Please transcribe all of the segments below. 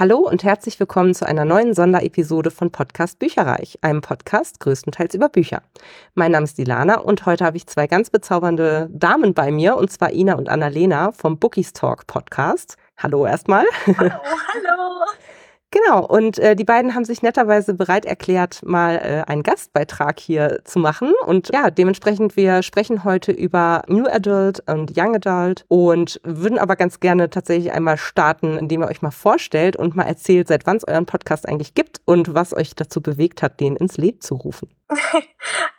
Hallo und herzlich willkommen zu einer neuen Sonderepisode von Podcast Bücherreich, einem Podcast größtenteils über Bücher. Mein Name ist Dilana und heute habe ich zwei ganz bezaubernde Damen bei mir, und zwar Ina und Annalena vom Bookies Talk Podcast. Hallo erstmal. Hallo, hallo. Genau, und äh, die beiden haben sich netterweise bereit erklärt, mal äh, einen Gastbeitrag hier zu machen. Und ja, dementsprechend, wir sprechen heute über New Adult und Young Adult und würden aber ganz gerne tatsächlich einmal starten, indem ihr euch mal vorstellt und mal erzählt, seit wann es euren Podcast eigentlich gibt und was euch dazu bewegt hat, den ins Leben zu rufen.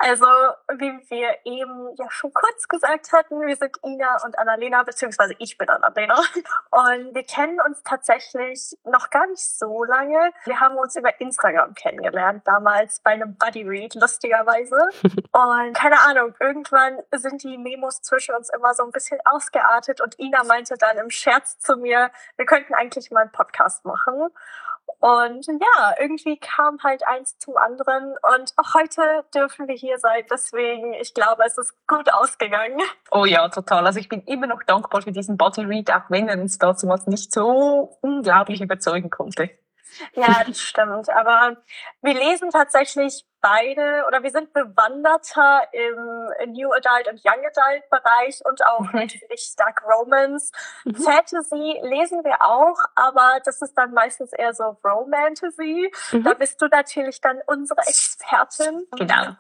Also, wie wir eben ja schon kurz gesagt hatten, wir sind Ina und Annalena, beziehungsweise ich bin Annalena. Und wir kennen uns tatsächlich noch gar nicht so lange. Wir haben uns über Instagram kennengelernt, damals bei einem Buddy Read, lustigerweise. Und keine Ahnung, irgendwann sind die Memos zwischen uns immer so ein bisschen ausgeartet und Ina meinte dann im Scherz zu mir, wir könnten eigentlich mal einen Podcast machen. Und ja, irgendwie kam halt eins zum anderen und heute dürfen wir hier sein. Deswegen, ich glaube, es ist gut ausgegangen. Oh ja, total. Also ich bin immer noch dankbar für diesen Body Read, auch wenn er uns dazu was nicht so unglaublich überzeugen konnte. Ja, das stimmt. Aber wir lesen tatsächlich beide oder wir sind bewanderter im New Adult und Young Adult Bereich und auch mhm. natürlich Dark Romance. Mhm. Fantasy lesen wir auch, aber das ist dann meistens eher so Romantasy. Mhm. Da bist du natürlich dann unsere Expertin. Genau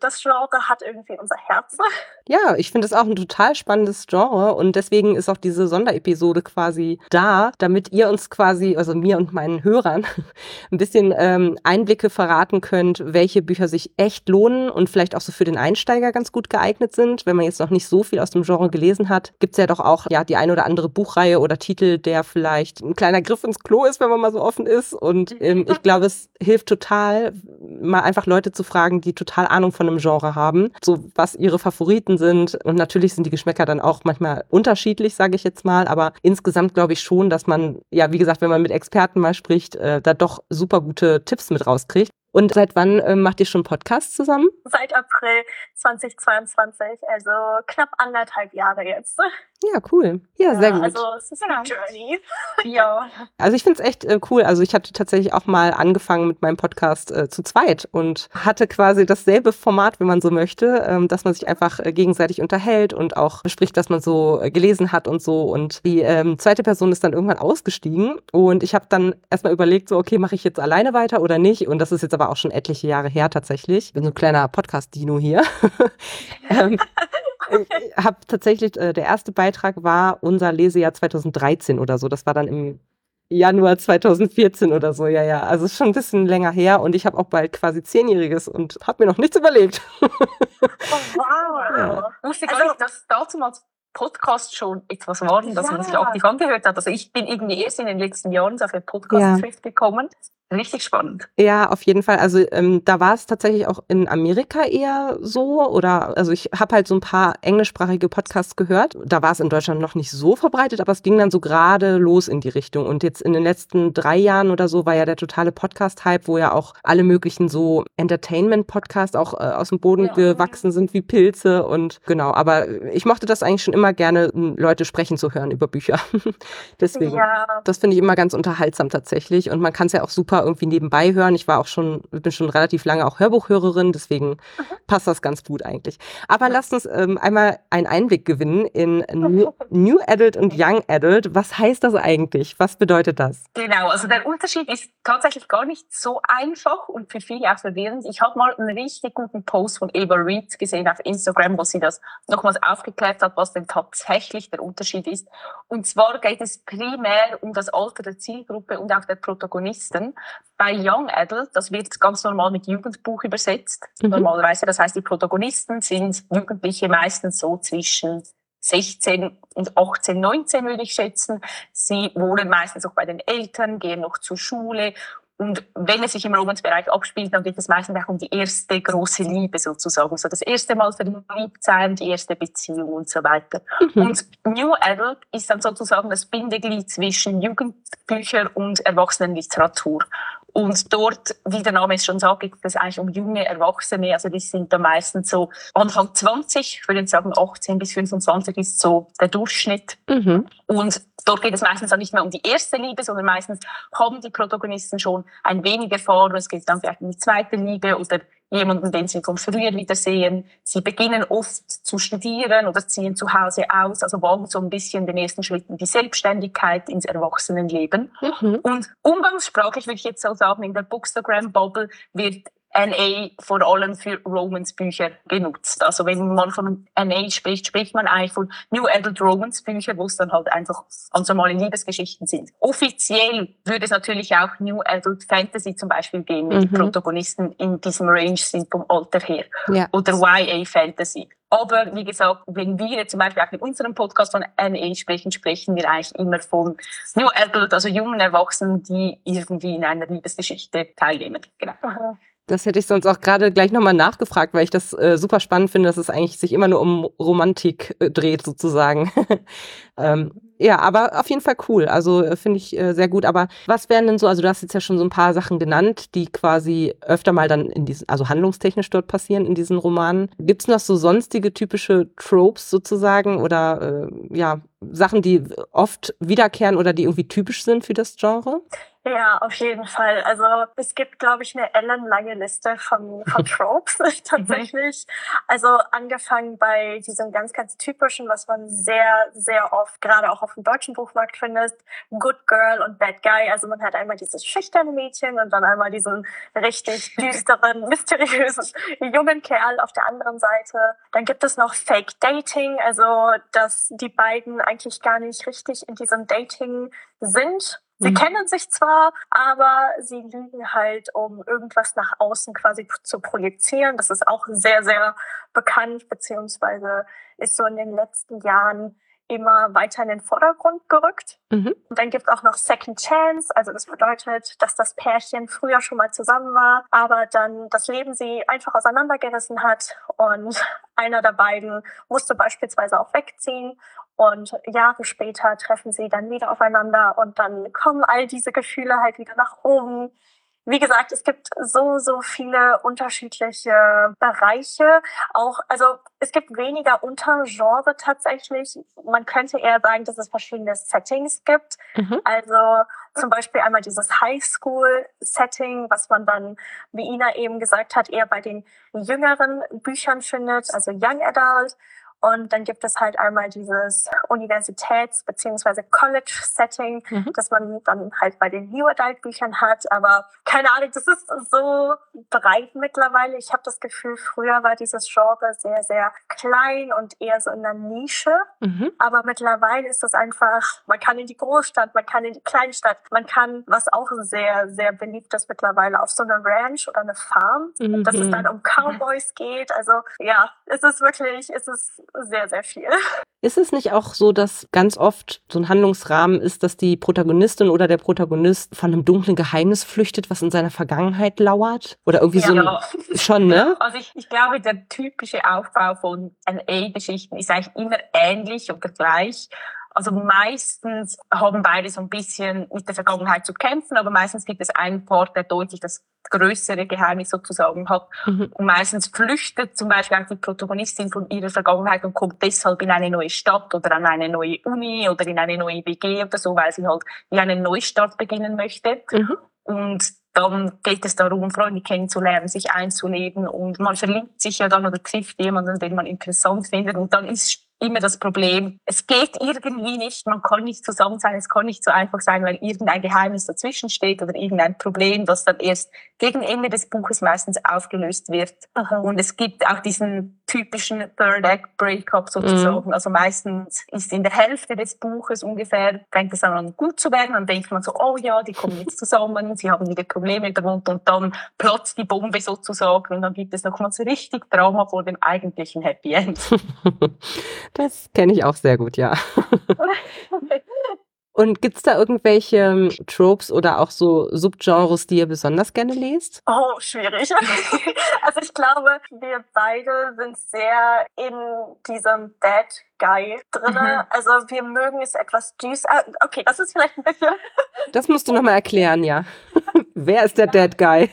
das Genre hat irgendwie unser Herz. Ja, ich finde es auch ein total spannendes Genre und deswegen ist auch diese Sonderepisode quasi da, damit ihr uns quasi, also mir und meinen Hörern, ein bisschen ähm, Einblicke verraten könnt, welche Bücher sich echt lohnen und vielleicht auch so für den Einsteiger ganz gut geeignet sind. Wenn man jetzt noch nicht so viel aus dem Genre gelesen hat, gibt es ja doch auch ja die ein oder andere Buchreihe oder Titel, der vielleicht ein kleiner Griff ins Klo ist, wenn man mal so offen ist. Und ähm, ich glaube, es hilft total, mal einfach Leute zu fragen, die total Ahnung von einem Genre haben, so was ihre Favoriten sind. Und natürlich sind die Geschmäcker dann auch manchmal unterschiedlich, sage ich jetzt mal. Aber insgesamt glaube ich schon, dass man, ja, wie gesagt, wenn man mit Experten mal spricht, äh, da doch super gute Tipps mit rauskriegt. Und seit wann äh, macht ihr schon Podcasts zusammen? Seit April 2022, also knapp anderthalb Jahre jetzt. Ja, cool. Ja, sehr gut. Also es ist eine Journey. ja. Also ich finde es echt äh, cool. Also ich hatte tatsächlich auch mal angefangen mit meinem Podcast äh, zu zweit und hatte quasi dasselbe Format, wenn man so möchte, ähm, dass man sich einfach äh, gegenseitig unterhält und auch bespricht, was man so äh, gelesen hat und so. Und die ähm, zweite Person ist dann irgendwann ausgestiegen und ich habe dann erstmal überlegt, so, okay, mache ich jetzt alleine weiter oder nicht? Und das ist jetzt aber auch schon etliche Jahre her tatsächlich. Ich bin so ein kleiner Podcast-Dino hier. ähm, ich habe tatsächlich, äh, der erste Beitrag war unser Lesejahr 2013 oder so. Das war dann im Januar 2014 oder so, ja, ja. Also ist schon ein bisschen länger her und ich habe auch bald quasi Zehnjähriges und habe mir noch nichts überlegt. Oh, wow. Ja. Wusste gar nicht, dass damals Podcast schon etwas waren, dass ja. man sich aktiv angehört hat. Also ich bin irgendwie erst in den letzten Jahren auf den Podcast ja. gekommen. Richtig spannend. Ja, auf jeden Fall. Also ähm, da war es tatsächlich auch in Amerika eher so oder also ich habe halt so ein paar englischsprachige Podcasts gehört. Da war es in Deutschland noch nicht so verbreitet, aber es ging dann so gerade los in die Richtung. Und jetzt in den letzten drei Jahren oder so war ja der totale Podcast-Hype, wo ja auch alle möglichen so Entertainment-Podcasts auch äh, aus dem Boden ja. gewachsen sind wie Pilze und genau. Aber ich mochte das eigentlich schon immer gerne, Leute sprechen zu hören über Bücher. Deswegen, ja. das finde ich immer ganz unterhaltsam tatsächlich und man kann es ja auch super irgendwie nebenbei hören. Ich war auch schon, bin schon relativ lange auch Hörbuchhörerin, deswegen mhm. passt das ganz gut eigentlich. Aber lasst uns ähm, einmal einen Einblick gewinnen in New, New Adult und Young Adult. Was heißt das eigentlich? Was bedeutet das? Genau, also der Unterschied ist tatsächlich gar nicht so einfach und für viele auch verwirrend. Ich habe mal einen richtig guten Post von Eva Reed gesehen auf Instagram, wo sie das nochmals aufgeklärt hat, was denn tatsächlich der Unterschied ist. Und zwar geht es primär um das Alter der Zielgruppe und auch der Protagonisten. Bei Young Adult, das wird ganz normal mit Jugendbuch übersetzt. Mhm. Normalerweise, das heißt, die Protagonisten sind Jugendliche meistens so zwischen 16 und 18, 19 würde ich schätzen. Sie wohnen meistens auch bei den Eltern, gehen noch zur Schule und wenn es sich im Romansbereich abspielt, dann geht es meistens auch um die erste große Liebe sozusagen. So das erste Mal verliebt sein, die erste Beziehung und so weiter. Mhm. Und New Adult ist dann sozusagen das Bindeglied zwischen Jugendbücher und Erwachsenenliteratur. Und dort, wie der Name es schon sagt, geht es eigentlich um junge Erwachsene. Also die sind da meistens so Anfang 20, ich würde sagen 18 bis 25 ist so der Durchschnitt. Mhm. Und dort geht es meistens auch nicht mehr um die erste Liebe, sondern meistens haben die Protagonisten schon ein wenig Erfahrung. Es geht dann vielleicht um die zweite Liebe oder jemanden, den sie von früher wiedersehen. Sie beginnen oft zu studieren oder ziehen zu Hause aus, also wagen so ein bisschen den ersten Schritt in die Selbstständigkeit, ins Erwachsenenleben. Mhm. Und umgangssprachlich würde ich jetzt so sagen, in der Bookstagram-Bubble wird NA vor allem für Romance-Bücher genutzt. Also wenn man von NA spricht, spricht man eigentlich von New Adult Romance-Bücher, wo es dann halt einfach ganz normale Liebesgeschichten sind. Offiziell würde es natürlich auch New Adult Fantasy zum Beispiel geben, mit mhm. Protagonisten in diesem Range sind vom Alter her. Ja. Oder YA Fantasy. Aber wie gesagt, wenn wir jetzt zum Beispiel auch in unserem Podcast von NA sprechen, sprechen wir eigentlich immer von New Adult, also jungen Erwachsenen, die irgendwie in einer Liebesgeschichte teilnehmen. Genau. Das hätte ich sonst auch gerade gleich nochmal nachgefragt, weil ich das äh, super spannend finde, dass es eigentlich sich immer nur um Romantik äh, dreht, sozusagen. ähm, ja, aber auf jeden Fall cool. Also äh, finde ich äh, sehr gut. Aber was wären denn so, also du hast jetzt ja schon so ein paar Sachen genannt, die quasi öfter mal dann in diesen, also handlungstechnisch dort passieren in diesen Romanen. Gibt es noch so sonstige typische Tropes sozusagen oder äh, ja, Sachen, die oft wiederkehren oder die irgendwie typisch sind für das Genre? Ja, auf jeden Fall. Also es gibt, glaube ich, eine ellenlange Liste von, von Tropes tatsächlich. Also angefangen bei diesem ganz, ganz typischen, was man sehr, sehr oft, gerade auch auf dem deutschen Buchmarkt findet, Good Girl und Bad Guy. Also man hat einmal dieses schüchterne Mädchen und dann einmal diesen richtig düsteren, mysteriösen jungen Kerl auf der anderen Seite. Dann gibt es noch Fake Dating, also dass die beiden eigentlich gar nicht richtig in diesem Dating sind Sie mhm. kennen sich zwar, aber sie lügen halt, um irgendwas nach außen quasi zu projizieren. Das ist auch sehr, sehr bekannt, beziehungsweise ist so in den letzten Jahren immer weiter in den Vordergrund gerückt. Mhm. Und dann gibt es auch noch Second Chance, also das bedeutet, dass das Pärchen früher schon mal zusammen war, aber dann das Leben sie einfach auseinandergerissen hat und einer der beiden musste beispielsweise auch wegziehen und Jahre später treffen sie dann wieder aufeinander und dann kommen all diese Gefühle halt wieder nach oben. Wie gesagt, es gibt so, so viele unterschiedliche Bereiche. Auch, also es gibt weniger Untergenre tatsächlich. Man könnte eher sagen, dass es verschiedene Settings gibt. Mhm. Also zum Beispiel einmal dieses Highschool-Setting, was man dann, wie Ina eben gesagt hat, eher bei den jüngeren Büchern findet, also Young Adult. Und dann gibt es halt einmal dieses Universitäts- bzw. College-Setting, mhm. das man dann halt bei den New Adult-Büchern hat. Aber keine Ahnung, das ist so breit mittlerweile. Ich habe das Gefühl, früher war dieses Genre sehr, sehr klein und eher so in der Nische. Mhm. Aber mittlerweile ist das einfach, man kann in die Großstadt, man kann in die Kleinstadt, man kann, was auch sehr, sehr beliebt ist mittlerweile, auf so eine Ranch oder eine Farm, mhm. dass es dann um Cowboys geht. Also ja, es ist wirklich, es ist sehr, sehr viel. Ist es nicht auch so, dass ganz oft so ein Handlungsrahmen ist, dass die Protagonistin oder der Protagonist von einem dunklen Geheimnis flüchtet, was in seiner Vergangenheit lauert? Oder irgendwie ja, so ein, schon, ne? Also ich, ich glaube, der typische Aufbau von NA-Geschichten ist eigentlich immer ähnlich oder gleich. Also meistens haben beide so ein bisschen mit der Vergangenheit zu kämpfen, aber meistens gibt es einen Part, der deutlich das größere Geheimnis sozusagen hat. Mhm. Und meistens flüchtet zum Beispiel auch die Protagonistin von ihrer Vergangenheit und kommt deshalb in eine neue Stadt oder an eine neue Uni oder in eine neue WG oder so, weil sie halt in einen Neustart beginnen möchte. Mhm. Und dann geht es darum, Freunde kennenzulernen, sich einzuleben und man verliebt sich ja dann oder trifft jemanden, den man interessant findet und dann ist immer das Problem, es geht irgendwie nicht, man kann nicht zusammen sein, es kann nicht so einfach sein, weil irgendein Geheimnis dazwischen steht oder irgendein Problem, das dann erst gegen Ende des Buches meistens aufgelöst wird. Aha. Und es gibt auch diesen typischen Third Act Breakup sozusagen. Mhm. Also meistens ist in der Hälfte des Buches ungefähr, fängt es an gut zu werden, dann denkt man so, oh ja, die kommen jetzt zusammen, sie haben wieder Probleme darunter und dann platzt die Bombe sozusagen und dann gibt es nochmal so richtig Drama vor dem eigentlichen Happy End. Das kenne ich auch sehr gut, ja. Und gibt es da irgendwelche ähm, Tropes oder auch so Subgenres, die ihr besonders gerne lest? Oh, schwierig. also ich glaube, wir beide sind sehr in diesem Bad Guy drin. Mhm. Also wir mögen es etwas düster. Ah, okay, das ist vielleicht ein bisschen. Das musst du nochmal erklären, ja. Wer ist der Dead Guy?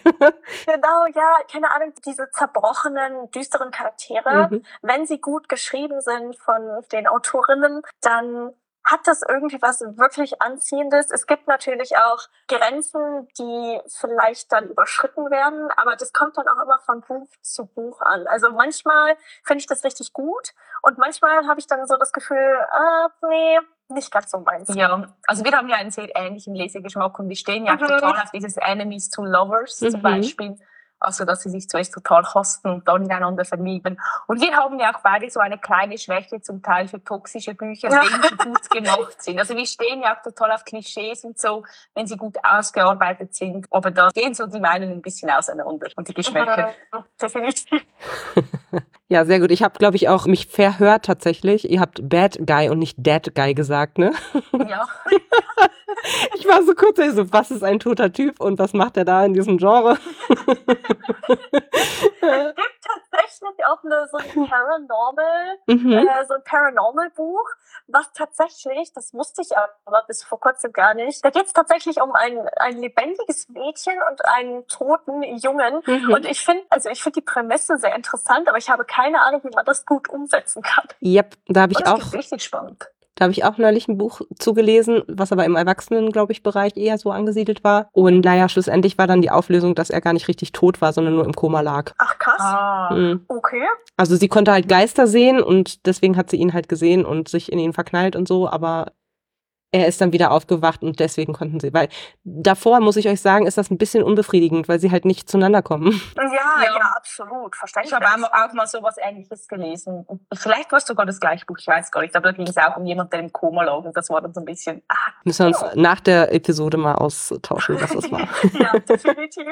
genau, ja, keine Ahnung, diese zerbrochenen, düsteren Charaktere, mhm. wenn sie gut geschrieben sind von den Autorinnen, dann hat das irgendwie was wirklich Anziehendes. Es gibt natürlich auch Grenzen, die vielleicht dann überschritten werden, aber das kommt dann auch immer von Buch zu Buch an. Also manchmal finde ich das richtig gut und manchmal habe ich dann so das Gefühl, äh, nee, nicht ganz so meins. Ja, also wir haben ja einen sehr ähnlichen Lesegeschmack und wir stehen ja mhm. total auf dieses Enemies to Lovers mhm. zum Beispiel. Also, dass sie sich zuerst total kosten und dann ineinander verlieben. Und wir haben ja auch beide so eine kleine Schwäche zum Teil für toxische Bücher, wenn sie gut gemacht sind. Also, wir stehen ja auch total auf Klischees und so, wenn sie gut ausgearbeitet sind. Aber da gehen so die Meinungen ein bisschen auseinander und die Geschmäcker. Definitiv. Ja, sehr gut. Ich habe, glaube ich, auch mich verhört tatsächlich. Ihr habt Bad Guy und nicht Dead Guy gesagt, ne? Ja. ich war so kurz so, was ist ein toter Typ und was macht er da in diesem Genre? tatsächlich auch eine, so ein Paranormal, mhm. äh, so ein Paranormal-Buch, was tatsächlich, das wusste ich aber bis vor kurzem gar nicht, da geht es tatsächlich um ein, ein lebendiges Mädchen und einen toten Jungen. Mhm. Und ich finde, also ich finde die Prämisse sehr interessant, aber ich habe keine Ahnung, wie man das gut umsetzen kann. Yep, da habe ich auch. Richtig spannend. Da habe ich auch neulich ein Buch zugelesen, was aber im Erwachsenen, glaube ich, Bereich eher so angesiedelt war. Und naja, schlussendlich war dann die Auflösung, dass er gar nicht richtig tot war, sondern nur im Koma lag. Ach krass. Ah. Mhm. Okay. Also sie konnte halt Geister sehen und deswegen hat sie ihn halt gesehen und sich in ihn verknallt und so, aber er ist dann wieder aufgewacht und deswegen konnten sie, weil davor, muss ich euch sagen, ist das ein bisschen unbefriedigend, weil sie halt nicht zueinander kommen. Ja, ja, ja absolut. Verständlich. Ich habe auch mal so was Ähnliches gelesen. Vielleicht war es sogar das gleiche Buch, ich weiß gar nicht, aber da ging es auch um jemanden, der im Koma lag und das war dann so ein bisschen... Ah, Müssen wir uns ja. nach der Episode mal austauschen, was das war. ja, definitiv.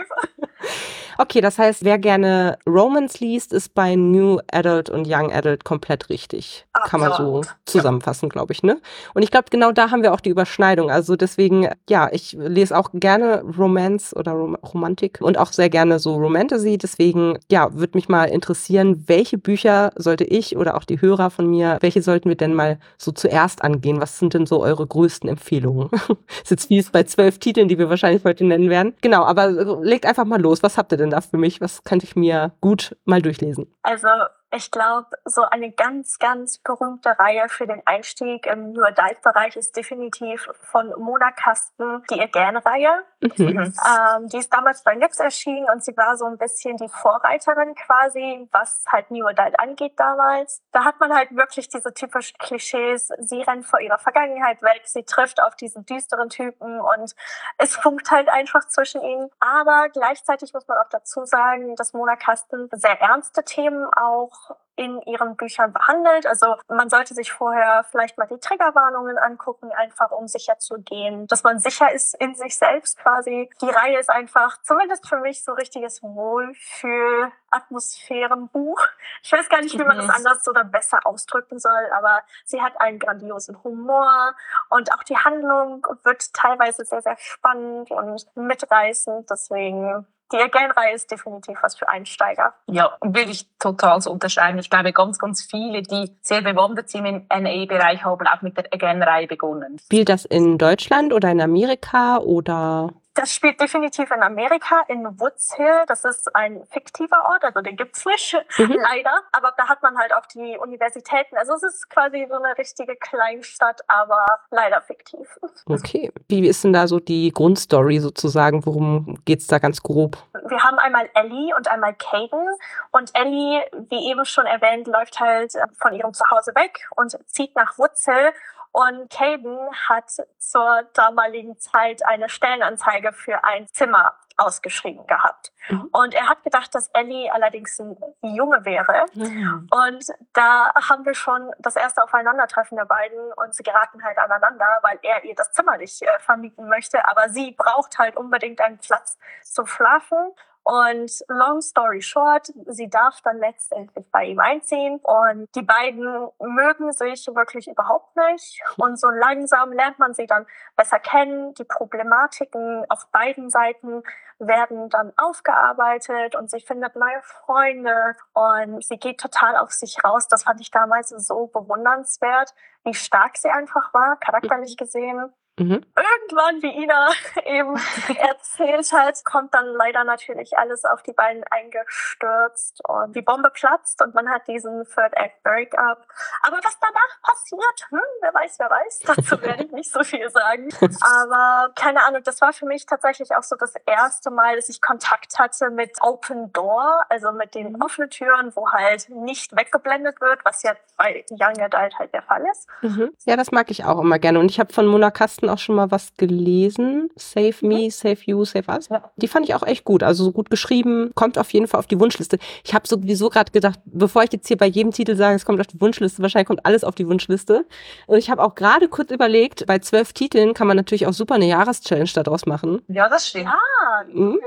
okay, das heißt, wer gerne Romans liest, ist bei New Adult und Young Adult komplett richtig. Absolut. Kann man so zusammenfassen, glaube ich, ne? Und ich glaube, genau da haben wir auch die Überschneidung. Also deswegen, ja, ich lese auch gerne Romance oder Rom Romantik und auch sehr gerne so Romantasy. Deswegen, ja, würde mich mal interessieren, welche Bücher sollte ich oder auch die Hörer von mir, welche sollten wir denn mal so zuerst angehen? Was sind denn so eure größten Empfehlungen? ist jetzt wie es bei zwölf Titeln, die wir wahrscheinlich heute nennen werden. Genau, aber legt einfach mal los. Was habt ihr denn da für mich? Was könnte ich mir gut mal durchlesen? Also ich glaube, so eine ganz, ganz berühmte Reihe für den Einstieg im New Adult-Bereich ist definitiv von Mona Kasten die Again-Reihe. Mhm. Ähm, die ist damals bei Nix erschienen und sie war so ein bisschen die Vorreiterin quasi, was halt New Adult angeht damals. Da hat man halt wirklich diese typischen Klischees. Sie rennt vor ihrer Vergangenheit weg, sie trifft auf diesen düsteren Typen und es funkt halt einfach zwischen ihnen. Aber gleichzeitig muss man auch dazu sagen, dass Mona Kasten sehr ernste Themen auch in ihren Büchern behandelt. Also man sollte sich vorher vielleicht mal die Triggerwarnungen angucken, einfach um sicher zu gehen, dass man sicher ist in sich selbst quasi. Die Reihe ist einfach, zumindest für mich, so richtiges Wohlfühl-Atmosphärenbuch. Ich weiß gar nicht, wie man das mhm. anders oder besser ausdrücken soll, aber sie hat einen grandiosen Humor und auch die Handlung wird teilweise sehr, sehr spannend und mitreißend. Deswegen die Again-Reihe ist definitiv was für Einsteiger. Ja, will ich total so unterschreiben. Ich glaube, ganz, ganz viele, die sehr bewandert sind im NE-Bereich, haben auch mit der Again-Reihe begonnen. Spielt das in Deutschland oder in Amerika oder? Das spielt definitiv in Amerika, in Woods Hill. Das ist ein fiktiver Ort, also den gibt's nicht, mhm. leider. Aber da hat man halt auch die Universitäten. Also es ist quasi so eine richtige Kleinstadt, aber leider fiktiv. Okay. Wie ist denn da so die Grundstory sozusagen? Worum geht's da ganz grob? Wir haben einmal Ellie und einmal Caden. Und Ellie, wie eben schon erwähnt, läuft halt von ihrem Zuhause weg und zieht nach Woods Hill und Caden hat zur damaligen Zeit eine Stellenanzeige für ein Zimmer ausgeschrieben gehabt. Mhm. Und er hat gedacht, dass Ellie allerdings ein Junge wäre. Mhm. Und da haben wir schon das erste Aufeinandertreffen der beiden und sie geraten halt aneinander, weil er ihr das Zimmer nicht äh, vermieten möchte. Aber sie braucht halt unbedingt einen Platz zu schlafen. Und long story short, sie darf dann letztendlich bei ihm einziehen und die beiden mögen sich wirklich überhaupt nicht. Und so langsam lernt man sie dann besser kennen. Die Problematiken auf beiden Seiten werden dann aufgearbeitet und sie findet neue Freunde und sie geht total auf sich raus. Das fand ich damals so bewundernswert, wie stark sie einfach war, charakterlich gesehen. Mhm. Irgendwann, wie Ina eben erzählt hat, kommt dann leider natürlich alles auf die beiden eingestürzt und die Bombe platzt und man hat diesen Third Act Breakup. Aber was danach passiert, hm, wer weiß, wer weiß. Dazu werde ich nicht so viel sagen. Aber keine Ahnung, das war für mich tatsächlich auch so das erste Mal, dass ich Kontakt hatte mit Open Door, also mit den mhm. offenen Türen, wo halt nicht weggeblendet wird, was ja bei Young Adult halt der Fall ist. Mhm. Ja, das mag ich auch immer gerne. Und ich habe von Mona Kasten auch schon mal was gelesen. Save Me, mhm. Save You, Save Us. Die fand ich auch echt gut. Also so gut geschrieben, kommt auf jeden Fall auf die Wunschliste. Ich habe sowieso gerade gedacht, bevor ich jetzt hier bei jedem Titel sage, es kommt auf die Wunschliste, wahrscheinlich kommt alles auf die Wunschliste. Und ich habe auch gerade kurz überlegt, bei zwölf Titeln kann man natürlich auch super eine Jahreschallenge daraus machen. Ja, das stimmt. Ah, mhm.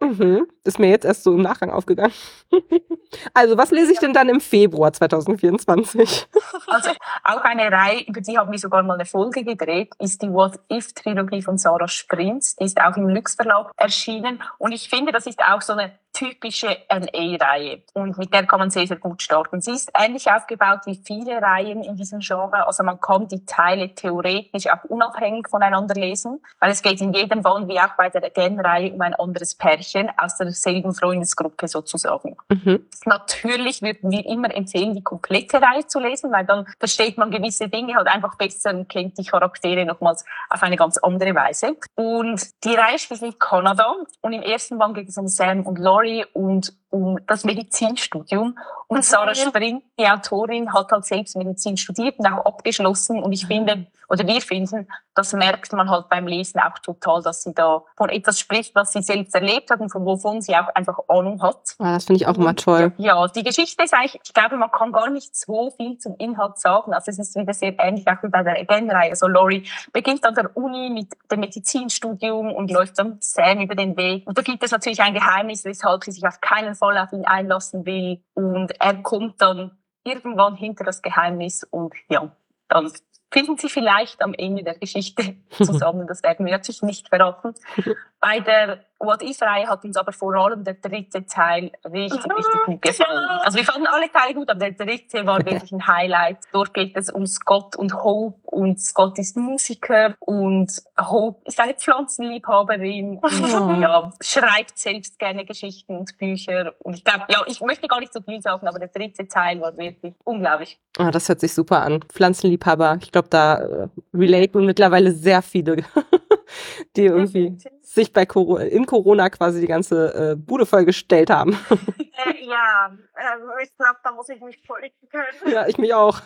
Mhm. Ist mir jetzt erst so im Nachgang aufgegangen. also, was lese ich denn dann im Februar 2024? Also, auch eine Reihe, über die haben wir sogar mal eine Folge gedreht, ist die What If Trilogie von Sarah Sprintz. Die ist auch im Lux Verlag erschienen. Und ich finde, das ist auch so eine typische NA-Reihe und mit der kann man sehr, sehr gut starten. Sie ist ähnlich aufgebaut wie viele Reihen in diesem Genre, also man kann die Teile theoretisch auch unabhängig voneinander lesen, weil es geht in jedem Fall, wie auch bei der Again-Reihe, um ein anderes Pärchen aus derselben Freundesgruppe sozusagen. Mhm. Natürlich würden wir immer empfehlen, die komplette Reihe zu lesen, weil dann versteht man gewisse Dinge halt einfach besser und kennt die Charaktere nochmals auf eine ganz andere Weise. Und die Reihe spielt in Kanada und im ersten Band geht es um Sam und Laura Story und das Medizinstudium. Und mhm. Sarah Spring, die Autorin, hat halt selbst Medizin studiert und auch abgeschlossen. Und ich mhm. finde, oder wir finden, das merkt man halt beim Lesen auch total, dass sie da von etwas spricht, was sie selbst erlebt hat und von wovon sie auch einfach Ahnung hat. Ja, das finde ich auch immer toll. Ja, die Geschichte ist eigentlich, ich glaube, man kann gar nicht so viel zum Inhalt sagen. Also es ist wieder sehr ähnlich auch wie bei der Again-Reihe. Also Laurie beginnt an der Uni mit dem Medizinstudium und läuft dann Sam über den Weg. Und da gibt es natürlich ein Geheimnis, weshalb sie sich auf keinen Fall auf ihn einlassen will. Und er kommt dann irgendwann hinter das Geheimnis und ja, dann finden Sie vielleicht am Ende der Geschichte zusammen. Das werden wir natürlich nicht verraten. Bei der What If-Reihe hat uns aber vor allem der dritte Teil richtig, richtig gut gefallen. Also wir fanden alle Teile gut, aber der dritte war wirklich ein Highlight. Dort geht es um Scott und Hope und Scott ist Musiker und Hope ist eine Pflanzenliebhaberin und ja, schreibt selbst gerne Geschichten und Bücher. Und ich glaube, ja, ich möchte gar nicht so viel sagen, aber der dritte Teil war wirklich unglaublich. Ah, das hört sich super an. Pflanzenliebhaber, ich glaube, da äh, relaten mittlerweile sehr viele, die irgendwie sich bei Corona, in Corona quasi die ganze äh, Bude vollgestellt haben. Äh, ja, äh, ich glaube, da muss ich mich politischen können. Ja, ich mich auch.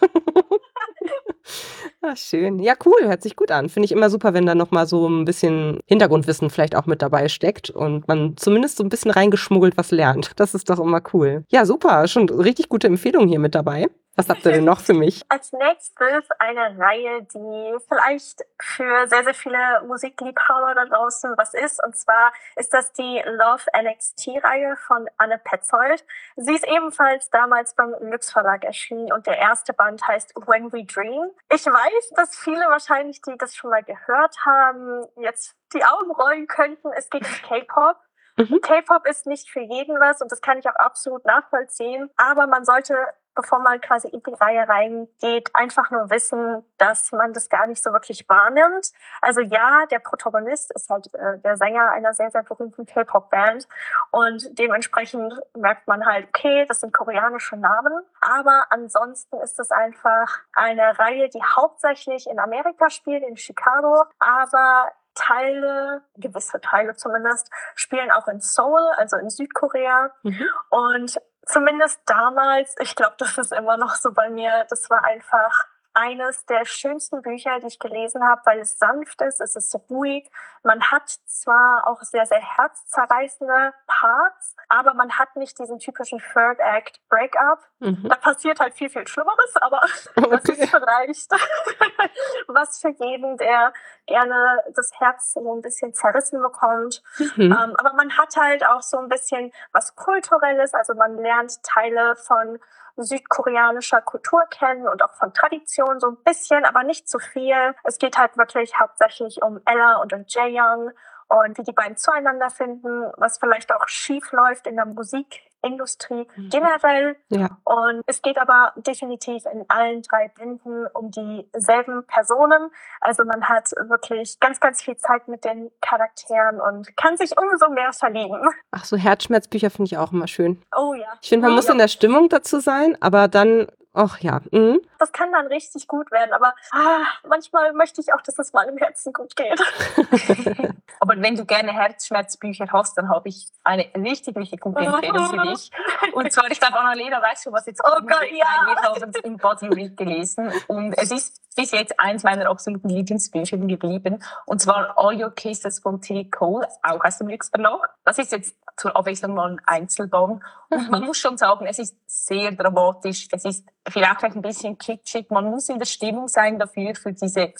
Ach, schön. Ja, cool, hört sich gut an. Finde ich immer super, wenn da nochmal so ein bisschen Hintergrundwissen vielleicht auch mit dabei steckt und man zumindest so ein bisschen reingeschmuggelt was lernt. Das ist doch immer cool. Ja, super. Schon richtig gute Empfehlungen hier mit dabei. Was habt ihr denn noch für mich? Als nächstes eine Reihe, die vielleicht für sehr, sehr viele Musikliebhaber da draußen was ist. Und zwar ist das die Love NXT-Reihe von Anne Petzold. Sie ist ebenfalls damals beim Lux Verlag erschienen und der erste Band heißt When We Dream. Ich weiß, dass viele wahrscheinlich, die das schon mal gehört haben, jetzt die Augen rollen könnten. Es geht um K-Pop. Mhm. K-Pop ist nicht für jeden was und das kann ich auch absolut nachvollziehen. Aber man sollte bevor man quasi in die Reihe reingeht, einfach nur wissen, dass man das gar nicht so wirklich wahrnimmt. Also ja, der Protagonist ist halt äh, der Sänger einer sehr, sehr berühmten K-Pop-Band und dementsprechend merkt man halt, okay, das sind koreanische Namen, aber ansonsten ist es einfach eine Reihe, die hauptsächlich in Amerika spielt, in Chicago, aber Teile, gewisse Teile zumindest, spielen auch in Seoul, also in Südkorea. Mhm. Und zumindest damals, ich glaube, das ist immer noch so bei mir, das war einfach eines der schönsten Bücher, die ich gelesen habe, weil es sanft ist, es ist ruhig. Man hat zwar auch sehr, sehr herzzerreißende Parts, aber man hat nicht diesen typischen Third Act Breakup. Mhm. Da passiert halt viel, viel Schlimmeres, aber okay. das ist vielleicht was für jeden, der gerne das Herz so ein bisschen zerrissen bekommt. Mhm. Ähm, aber man hat halt auch so ein bisschen was Kulturelles, also man lernt Teile von südkoreanischer Kultur kennen und auch von Tradition so ein bisschen, aber nicht zu viel. Es geht halt wirklich hauptsächlich um Ella und um Jaeyoung und wie die beiden zueinander finden, was vielleicht auch schief läuft in der Musik Industrie mhm. generell. Ja. Und es geht aber definitiv in allen drei Bänden um dieselben Personen. Also man hat wirklich ganz, ganz viel Zeit mit den Charakteren und kann sich umso mehr verlieben. Ach so, Herzschmerzbücher finde ich auch immer schön. Oh ja. Ich finde, man oh, muss ja. in der Stimmung dazu sein, aber dann Ach ja. Mhm. Das kann dann richtig gut werden, aber ah, manchmal möchte ich auch, dass es meinem Herzen gut geht. aber wenn du gerne Herzschmerzbücher hast, dann habe ich eine richtig, richtig gute Empfehlung für dich. Und zwar, ich glaube, Annalena weiß schon, was jetzt oh Gott, ja. Wir haben es im Body gelesen und es ist bis jetzt eins meiner absoluten Lieblingsbücher geblieben. Und zwar All Your Kisses von Tilly Cole, auch aus dem Lux Verlag. Das ist jetzt zur Abwechslung mal ein Einzelband. Und man muss schon sagen, es ist sehr dramatisch. Es ist vielleicht ein bisschen kitschig. Man muss in der Stimmung sein dafür, für diese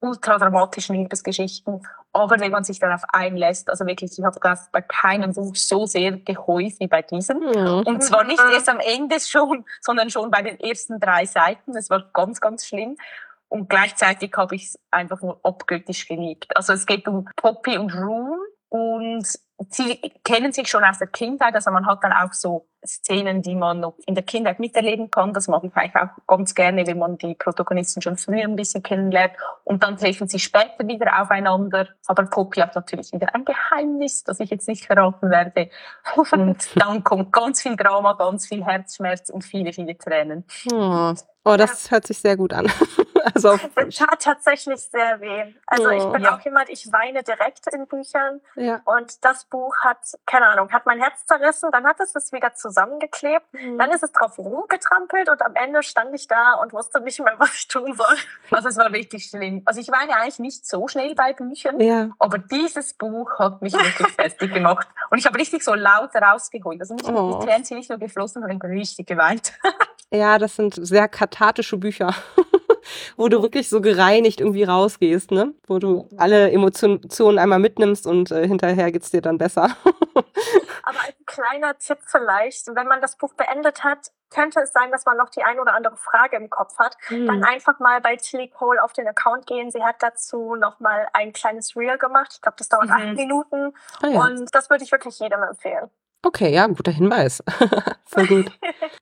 ultra dramatischen Liebesgeschichten. Aber wenn man sich darauf einlässt, also wirklich, ich habe das bei keinem Buch so sehr geheult wie bei diesem. Ja. Und zwar nicht erst am Ende schon, sondern schon bei den ersten drei Seiten. Es war ganz, ganz schlimm. Und gleichzeitig habe ich es einfach nur abgöttisch geliebt. Also es geht um Poppy und Rune und sie kennen sich schon aus der Kindheit, also man hat dann auch so Szenen, die man noch in der Kindheit miterleben kann. Das mag ich eigentlich auch ganz gerne, wenn man die Protagonisten schon früher ein bisschen kennenlernt. Und dann treffen sie später wieder aufeinander. Aber Poppy hat natürlich wieder ein Geheimnis, das ich jetzt nicht verraten werde. Und dann kommt ganz viel Drama, ganz viel Herzschmerz und viele, viele Tränen. Oh, oh das hört sich sehr gut an. Also es tat tatsächlich sehr weh. Also oh, ich bin ja. auch jemand, ich weine direkt in Büchern. Ja. Und das Buch hat, keine Ahnung, hat mein Herz zerrissen, dann hat es es wieder zusammengeklebt, mhm. dann ist es drauf rumgetrampelt und am Ende stand ich da und wusste nicht mehr, was ich tun soll. Also es war richtig schlimm. Also ich weine eigentlich nicht so schnell bei Büchern, ja. aber dieses Buch hat mich wirklich festig gemacht. Und ich habe richtig so laut rausgeholt. Also nicht, oh. die Tränen sind nicht nur geflossen, sondern richtig geweint. Ja, das sind sehr kathartische Bücher wo du wirklich so gereinigt irgendwie rausgehst, ne? Wo du alle Emotionen einmal mitnimmst und äh, hinterher geht's dir dann besser. Aber ein kleiner Tipp vielleicht, wenn man das Buch beendet hat, könnte es sein, dass man noch die ein oder andere Frage im Kopf hat. Mhm. Dann einfach mal bei Tilly Cole auf den Account gehen. Sie hat dazu noch mal ein kleines Reel gemacht. Ich glaube, das dauert mhm. acht Minuten. Ah, ja. Und das würde ich wirklich jedem empfehlen. Okay, ja, guter Hinweis. Voll gut.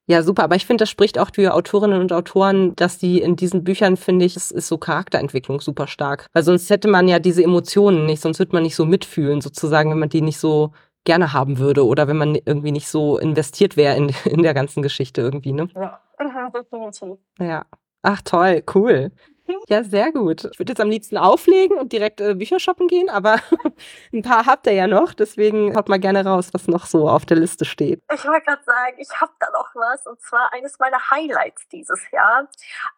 Ja, super. Aber ich finde, das spricht auch für Autorinnen und Autoren, dass die in diesen Büchern, finde ich, es ist so Charakterentwicklung super stark. Weil sonst hätte man ja diese Emotionen nicht, sonst würde man nicht so mitfühlen, sozusagen, wenn man die nicht so gerne haben würde oder wenn man irgendwie nicht so investiert wäre in, in der ganzen Geschichte irgendwie, ne? Ja. Ja. Ach toll, cool. Ja, sehr gut. Ich würde jetzt am liebsten auflegen und direkt äh, Bücher shoppen gehen, aber ein paar habt ihr ja noch, deswegen haut mal gerne raus, was noch so auf der Liste steht. Ich wollte gerade sagen, ich habe da noch was und zwar eines meiner Highlights dieses Jahr.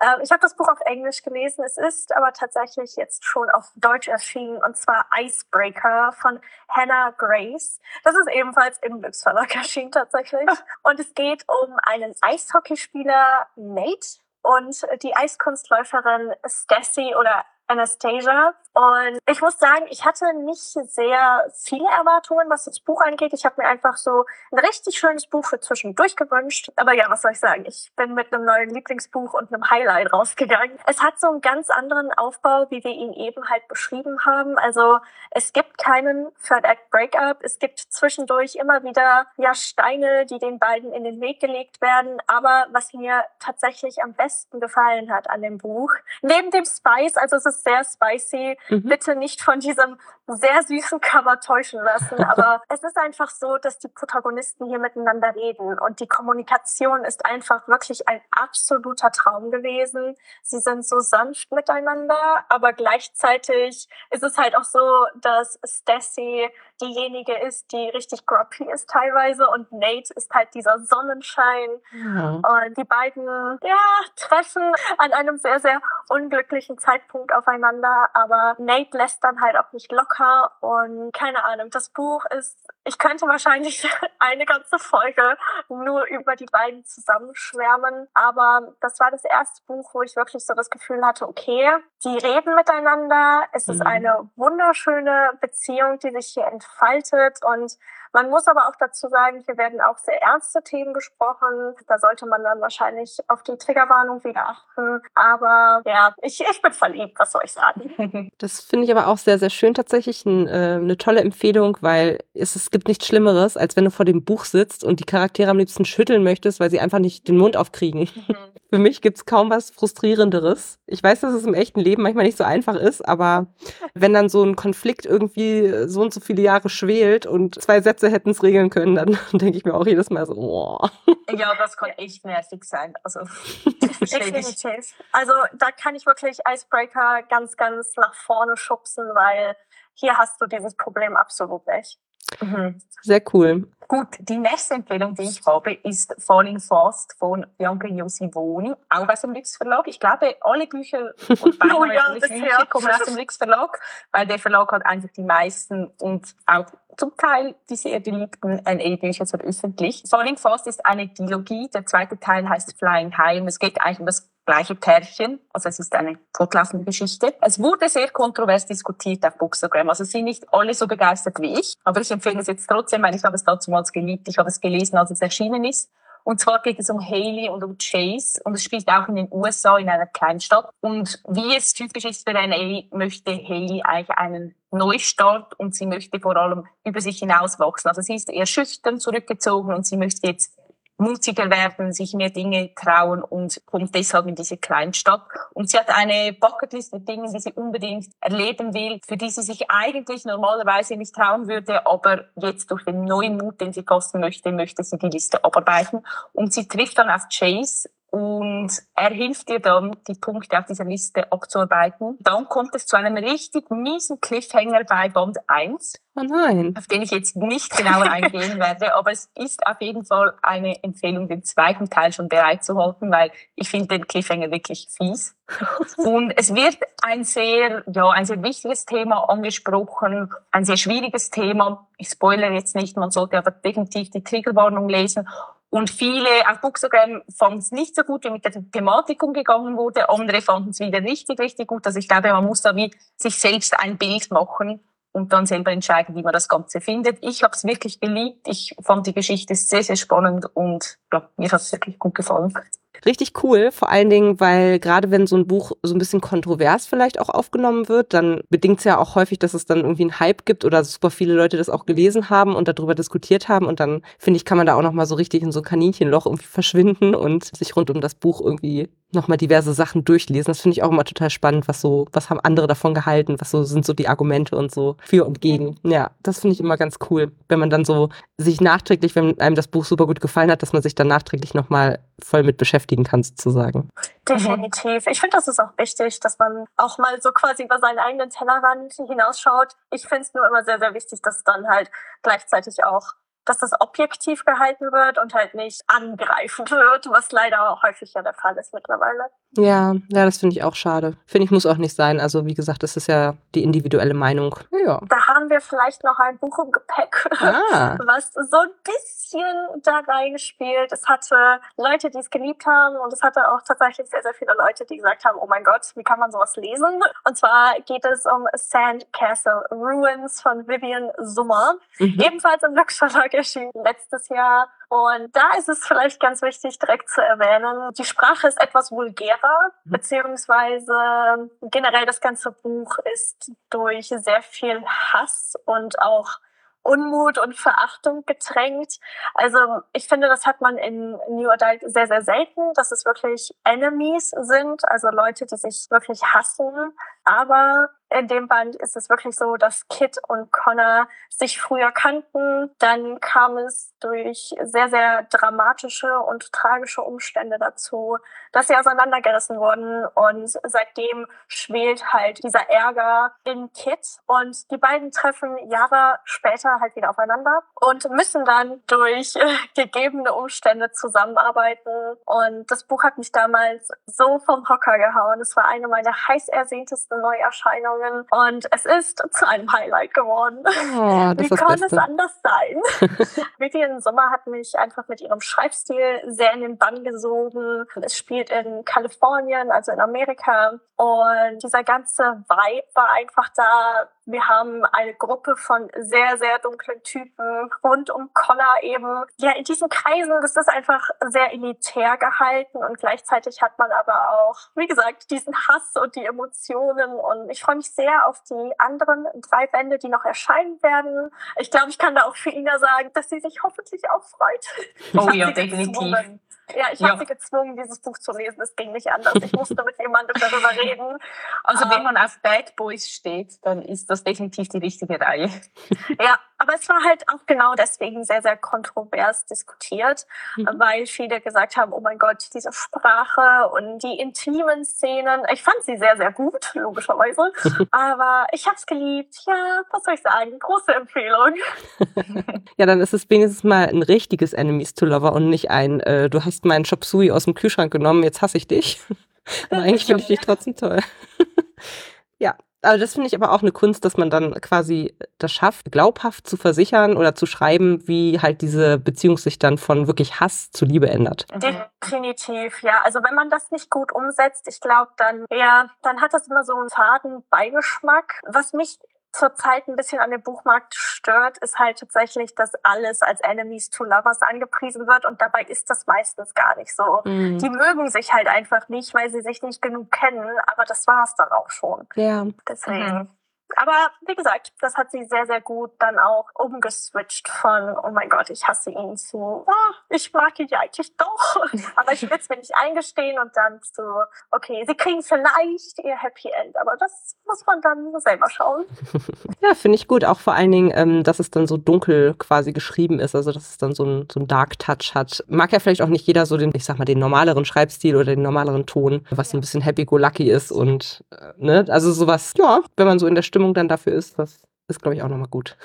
Ähm, ich habe das Buch auf Englisch gelesen, es ist aber tatsächlich jetzt schon auf Deutsch erschienen und zwar Icebreaker von Hannah Grace. Das ist ebenfalls im Lux Verlag erschienen tatsächlich und es geht um einen Eishockeyspieler Nate und die Eiskunstläuferin Stacy oder Anastasia. Und ich muss sagen, ich hatte nicht sehr viele Erwartungen, was das Buch angeht. Ich habe mir einfach so ein richtig schönes Buch für zwischendurch gewünscht. Aber ja, was soll ich sagen? Ich bin mit einem neuen Lieblingsbuch und einem Highlight rausgegangen. Es hat so einen ganz anderen Aufbau, wie wir ihn eben halt beschrieben haben. Also es gibt keinen Third Act Breakup. Es gibt zwischendurch immer wieder ja Steine, die den beiden in den Weg gelegt werden. Aber was mir tatsächlich am besten gefallen hat an dem Buch, neben dem Spice, also es ist sehr spicy. Mhm. Bitte nicht von diesem sehr süßen Cover täuschen lassen. Aber es ist einfach so, dass die Protagonisten hier miteinander reden und die Kommunikation ist einfach wirklich ein absoluter Traum gewesen. Sie sind so sanft miteinander, aber gleichzeitig ist es halt auch so, dass Stacy diejenige ist, die richtig grumpy ist teilweise und Nate ist halt dieser Sonnenschein. Ja. Und die beiden, ja, treffen an einem sehr, sehr unglücklichen Zeitpunkt aufeinander, aber Nate lässt dann halt auch nicht locker und keine Ahnung, das Buch ist, ich könnte wahrscheinlich eine ganze Folge nur über die beiden zusammenschwärmen, aber das war das erste Buch, wo ich wirklich so das Gefühl hatte, okay, die reden miteinander, es ist mhm. eine wunderschöne Beziehung, die sich hier entfaltet. Und man muss aber auch dazu sagen, hier werden auch sehr ernste Themen gesprochen. Da sollte man dann wahrscheinlich auf die Triggerwarnung wieder achten. Aber ja, ich, ich bin verliebt, was soll ich sagen. Das finde ich aber auch sehr, sehr schön tatsächlich. ein, äh, eine tolle Empfehlung, weil es, es gibt nichts Schlimmeres, als wenn du vor dem Buch sitzt und die Charaktere am liebsten schütteln möchtest, weil sie einfach nicht den Mund aufkriegen. Mhm. Für mich gibt's kaum was Frustrierenderes. Ich weiß, dass es im echten Leben manchmal nicht so einfach ist, aber wenn dann so ein Konflikt irgendwie so und so viele Jahre schwelt und zwei Sätze hätten es regeln können, dann denke ich mir auch jedes Mal so, oh. Ja, das kann echt nervig sein. Also, Definitiv. Also da kann ich wirklich Icebreaker ganz, ganz nach vorne schubsen, weil hier hast du dieses Problem absolut nicht. Mhm. Sehr cool. Gut, die nächste Empfehlung, die ich habe, ist Falling Fast von Bianca Josivoni, auch aus dem Lux Verlag. Ich glaube, alle Bücher und beinahe oh ja, alle Bücher kommen aus dem Lux Verlag, weil der Verlag hat einfach die meisten und auch zum Teil die sehr beliebten NA-Bücher veröffentlicht. Falling Fast ist eine Dilogie. Der zweite Teil heißt Flying High und es geht eigentlich um das gleiche Pärchen. Also es ist eine fortlaufende Geschichte. Es wurde sehr kontrovers diskutiert auf Bookstagram. Also sind nicht alle so begeistert wie ich. Aber ich empfehle es jetzt trotzdem, weil ich habe es damals geliebt. Ich habe es gelesen, als es erschienen ist. Und zwar geht es um Haley und um Chase und es spielt auch in den USA in einer Kleinstadt. Und wie es typisch ist für NA, möchte Haley eigentlich einen Neustart und sie möchte vor allem über sich hinauswachsen. Also sie ist eher schüchtern zurückgezogen und sie möchte jetzt mutiger werden, sich mehr Dinge trauen und kommt deshalb in diese Kleinstadt. Und sie hat eine Bucketlist mit Dingen, die sie unbedingt erleben will, für die sie sich eigentlich normalerweise nicht trauen würde, aber jetzt durch den neuen Mut, den sie kosten möchte, möchte sie die Liste abarbeiten. Und sie trifft dann auf Chase, und er hilft dir dann, die Punkte auf dieser Liste abzuarbeiten. Dann kommt es zu einem richtig miesen Cliffhanger bei Band 1. Oh nein. Auf den ich jetzt nicht genauer eingehen werde, aber es ist auf jeden Fall eine Empfehlung, den zweiten Teil schon bereit zu halten, weil ich finde den Cliffhanger wirklich fies. Und es wird ein sehr, ja, ein sehr wichtiges Thema angesprochen, ein sehr schwieriges Thema. Ich spoilere jetzt nicht, man sollte aber definitiv die Triggerwarnung lesen. Und viele auf Bookstagram fanden es nicht so gut, wie mit der Thematik umgegangen wurde. Andere fanden es wieder richtig, richtig gut. Also ich glaube, man muss da wie sich selbst ein Bild machen und dann selber entscheiden, wie man das Ganze findet. Ich habe es wirklich geliebt. Ich fand die Geschichte sehr, sehr spannend und ja, mir hat es wirklich gut gefallen. Richtig cool, vor allen Dingen, weil gerade wenn so ein Buch so ein bisschen kontrovers vielleicht auch aufgenommen wird, dann bedingt es ja auch häufig, dass es dann irgendwie einen Hype gibt oder super viele Leute das auch gelesen haben und darüber diskutiert haben und dann finde ich, kann man da auch nochmal so richtig in so ein Kaninchenloch irgendwie verschwinden und sich rund um das Buch irgendwie nochmal diverse Sachen durchlesen. Das finde ich auch immer total spannend, was so, was haben andere davon gehalten, was so sind so die Argumente und so für und gegen. Ja, das finde ich immer ganz cool, wenn man dann so sich nachträglich, wenn einem das Buch super gut gefallen hat, dass man sich dann nachträglich nochmal voll mit beschäftigen kann, sozusagen. Definitiv. Ich finde, das ist auch wichtig, dass man auch mal so quasi über seinen eigenen Tellerrand hinausschaut. Ich finde es nur immer sehr, sehr wichtig, dass dann halt gleichzeitig auch dass das objektiv gehalten wird und halt nicht angreifend wird, was leider häufig ja der Fall ist mittlerweile. Ja, ja, das finde ich auch schade. Finde ich, muss auch nicht sein. Also, wie gesagt, das ist ja die individuelle Meinung. Ja. Da haben wir vielleicht noch ein Buch im Gepäck, ah. was so ein bisschen da reinspielt. Es hatte Leute, die es geliebt haben und es hatte auch tatsächlich sehr, sehr viele Leute, die gesagt haben, oh mein Gott, wie kann man sowas lesen? Und zwar geht es um Sandcastle Ruins von Vivian Summer. Mhm. Ebenfalls im Lux Verlag erschienen letztes Jahr. Und da ist es vielleicht ganz wichtig, direkt zu erwähnen, die Sprache ist etwas vulgärer, mhm. beziehungsweise generell das ganze Buch ist durch sehr viel Hass und auch Unmut und Verachtung getränkt. Also ich finde, das hat man in New Adult sehr, sehr selten, dass es wirklich Enemies sind, also Leute, die sich wirklich hassen. Aber in dem Band ist es wirklich so, dass Kit und Connor sich früher kannten. Dann kam es durch sehr, sehr dramatische und tragische Umstände dazu, dass sie auseinandergerissen wurden. Und seitdem schwelt halt dieser Ärger in Kit. Und die beiden treffen Jahre später halt wieder aufeinander und müssen dann durch gegebene Umstände zusammenarbeiten. Und das Buch hat mich damals so vom Hocker gehauen. Es war eine meiner heiß ersehntesten Neuerscheinungen Erfahrungen und es ist zu einem Highlight geworden. Oh, Wie kann es anders sein? Vivian Sommer hat mich einfach mit ihrem Schreibstil sehr in den Bann gesogen. Es spielt in Kalifornien, also in Amerika. Und dieser ganze Vibe war einfach da wir haben eine Gruppe von sehr, sehr dunklen Typen rund um Connor eben. Ja, in diesen Kreisen, das ist einfach sehr elitär gehalten und gleichzeitig hat man aber auch, wie gesagt, diesen Hass und die Emotionen und ich freue mich mich sehr auf die anderen drei Bände, die noch erscheinen werden. Ich glaube, ich kann da auch für Ina sagen, dass sie sich hoffentlich auch freut. Oh ja, definitiv. Ja, ich habe sie gezwungen, dieses Buch zu lesen. Es ging nicht anders. Ich musste mit jemandem darüber reden. Also wenn ähm, man auf Bad Boys steht, dann ist das definitiv die richtige Reihe. Ja, aber es war halt auch genau deswegen sehr, sehr kontrovers diskutiert, mhm. weil viele gesagt haben, oh mein Gott, diese Sprache und die intimen Szenen. Ich fand sie sehr, sehr gut, logischerweise. aber ich habe es geliebt. Ja, was soll ich sagen? Große Empfehlung. ja, dann ist es wenigstens mal ein richtiges Enemies to Lover und nicht ein, äh, du hast meinen Chop Suey aus dem Kühlschrank genommen, jetzt hasse ich dich. aber eigentlich finde ich dich trotzdem toll. ja, also das finde ich aber auch eine Kunst, dass man dann quasi das schafft, glaubhaft zu versichern oder zu schreiben, wie halt diese Beziehung sich dann von wirklich Hass zu Liebe ändert. Definitiv, ja. Also wenn man das nicht gut umsetzt, ich glaube, dann ja, dann hat das immer so einen faden Beigeschmack. Was mich zurzeit ein bisschen an dem Buchmarkt stört, ist halt tatsächlich, dass alles als Enemies to Lovers angepriesen wird und dabei ist das meistens gar nicht so. Mhm. Die mögen sich halt einfach nicht, weil sie sich nicht genug kennen, aber das war's dann auch schon. Ja. Deswegen. Mhm. Aber wie gesagt, das hat sie sehr, sehr gut dann auch umgeswitcht von, oh mein Gott, ich hasse ihn zu, oh, ich mag ihn ja eigentlich doch, aber ich will es mir nicht eingestehen und dann so, okay, sie kriegen vielleicht ihr Happy End, aber das muss man dann selber schauen. Ja, finde ich gut, auch vor allen Dingen, ähm, dass es dann so dunkel quasi geschrieben ist, also dass es dann so ein, so ein Dark Touch hat. Mag ja vielleicht auch nicht jeder so den, ich sag mal, den normaleren Schreibstil oder den normaleren Ton, was ja. ein bisschen happy-go-lucky ist und, äh, ne, also sowas, ja, wenn man so in der Stimme Stimmung dann dafür ist, das ist, glaube ich, auch nochmal gut.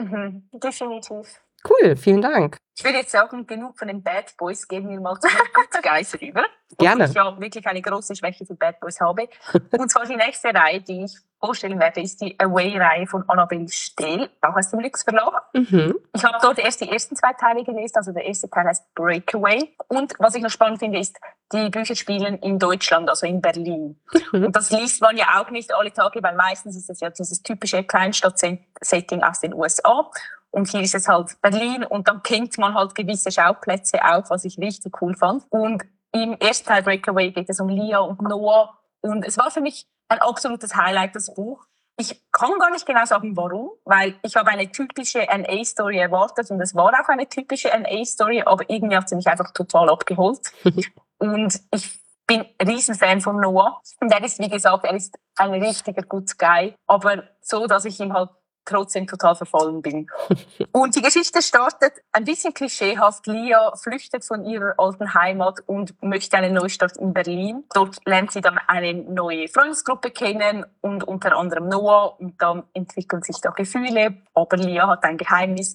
mhm, definitiv. Cool, vielen Dank. Ich würde jetzt sagen, genug von den Bad Boys, gehen wir mal zu den Good Guys rüber. Gerne. Ich ja wirklich eine große Schwäche für Bad Boys habe. Und zwar die nächste Reihe, die ich vorstellen werde, ist die Away-Reihe von Annabelle Stehl, auch aus dem Lux Verlag. Mhm. Ich habe dort erst die ersten zwei Teile gelesen, also der erste Teil heißt Breakaway. Und was ich noch spannend finde, ist, die Bücher spielen in Deutschland, also in Berlin. Mhm. Und das liest man ja auch nicht alle Tage, weil meistens ist es ja dieses typische Kleinstadt-Setting aus den USA. Und hier ist es halt Berlin und dann kennt man halt gewisse Schauplätze auf, was ich richtig cool fand. Und im ersten Teil Breakaway geht es um Lia und Noah. Und es war für mich ein absolutes Highlight, das Buch. Ich kann gar nicht genau sagen, warum, weil ich habe eine typische NA-Story erwartet und es war auch eine typische NA-Story, aber irgendwie hat sie mich einfach total abgeholt. und ich bin Riesenfan von Noah. Und er ist, wie gesagt, er ist ein richtiger Good Guy, aber so, dass ich ihm halt trotzdem total verfallen bin. Und die Geschichte startet ein bisschen klischeehaft. Lia flüchtet von ihrer alten Heimat und möchte einen Neustart in Berlin. Dort lernt sie dann eine neue Freundesgruppe kennen und unter anderem Noah und dann entwickeln sich da Gefühle. Aber Lia hat ein Geheimnis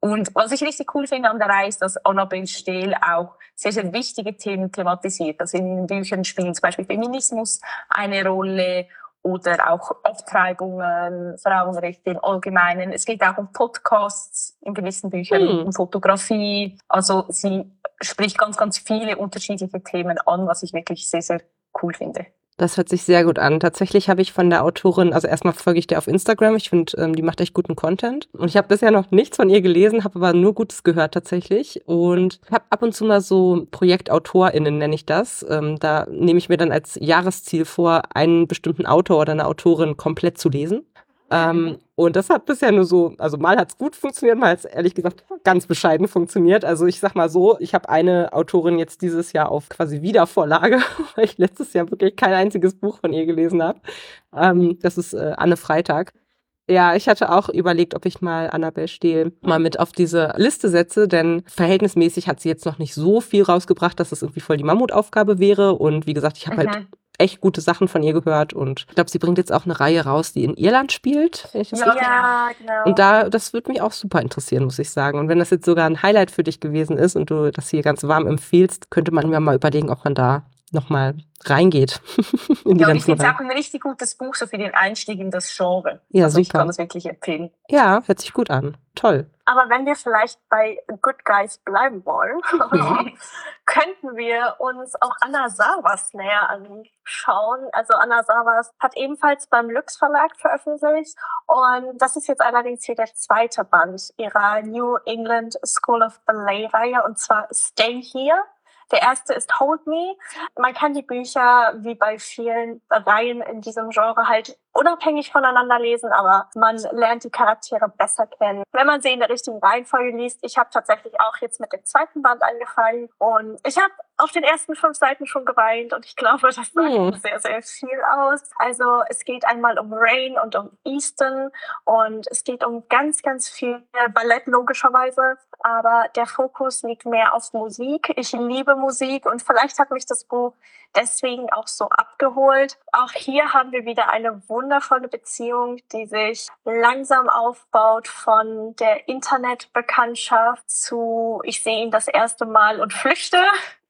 und was ich richtig cool finde an der Reihe ist, dass Annabelle Stehl auch sehr, sehr wichtige Themen thematisiert. Also in den Büchern spielen zum Beispiel Feminismus eine Rolle oder auch Abtreibungen, Frauenrechte im Allgemeinen. Es geht auch um Podcasts in gewissen Büchern, mhm. um Fotografie. Also sie spricht ganz, ganz viele unterschiedliche Themen an, was ich wirklich sehr, sehr cool finde. Das hört sich sehr gut an. Tatsächlich habe ich von der Autorin, also erstmal folge ich dir auf Instagram. Ich finde, ähm, die macht echt guten Content. Und ich habe bisher noch nichts von ihr gelesen, habe aber nur Gutes gehört tatsächlich. Und habe ab und zu mal so ProjektautorInnen, nenne ich das. Ähm, da nehme ich mir dann als Jahresziel vor, einen bestimmten Autor oder eine Autorin komplett zu lesen. Ähm, und das hat bisher nur so, also mal hat es gut funktioniert, mal hat es ehrlich gesagt ganz bescheiden funktioniert. Also ich sag mal so, ich habe eine Autorin jetzt dieses Jahr auf quasi Wiedervorlage, weil ich letztes Jahr wirklich kein einziges Buch von ihr gelesen habe. Ähm, das ist äh, Anne Freitag. Ja, ich hatte auch überlegt, ob ich mal Annabelle Stehl mal mit auf diese Liste setze, denn verhältnismäßig hat sie jetzt noch nicht so viel rausgebracht, dass es das irgendwie voll die Mammutaufgabe wäre. Und wie gesagt, ich habe halt mhm echt gute Sachen von ihr gehört und ich glaube, sie bringt jetzt auch eine Reihe raus, die in Irland spielt. Ja, ja, genau. Und da, das würde mich auch super interessieren, muss ich sagen. Und wenn das jetzt sogar ein Highlight für dich gewesen ist und du das hier ganz warm empfiehlst, könnte man mir mal überlegen, ob man da nochmal reingeht. in die ja, und ich finde es auch ein richtig gutes Buch, so für den Einstieg in das Genre. Ja, also super. ich kann das wirklich empfehlen. Ja, hört sich gut an. Toll. Aber wenn wir vielleicht bei Good Guys bleiben wollen, könnten wir uns auch Anna Savas näher anschauen. Also Anna Savas hat ebenfalls beim Lux Verlag veröffentlicht und das ist jetzt allerdings hier der zweite Band ihrer New England School of Ballet Reihe und zwar Stay Here. Der erste ist Hold Me. Man kann die Bücher, wie bei vielen Reihen in diesem Genre, halt unabhängig voneinander lesen, aber man lernt die Charaktere besser kennen, wenn man sie in der richtigen Reihenfolge liest. Ich habe tatsächlich auch jetzt mit dem zweiten Band angefangen und ich habe auf den ersten fünf Seiten schon geweint und ich glaube, das sagt hm. sehr, sehr viel aus. Also es geht einmal um Rain und um Easton und es geht um ganz, ganz viel Ballett logischerweise, aber der Fokus liegt mehr auf Musik. Ich liebe Musik und vielleicht hat mich das Buch deswegen auch so abgeholt. Auch hier haben wir wieder eine wundervolle Beziehung, die sich langsam aufbaut von der Internetbekanntschaft zu ich sehe ihn das erste Mal und flüchte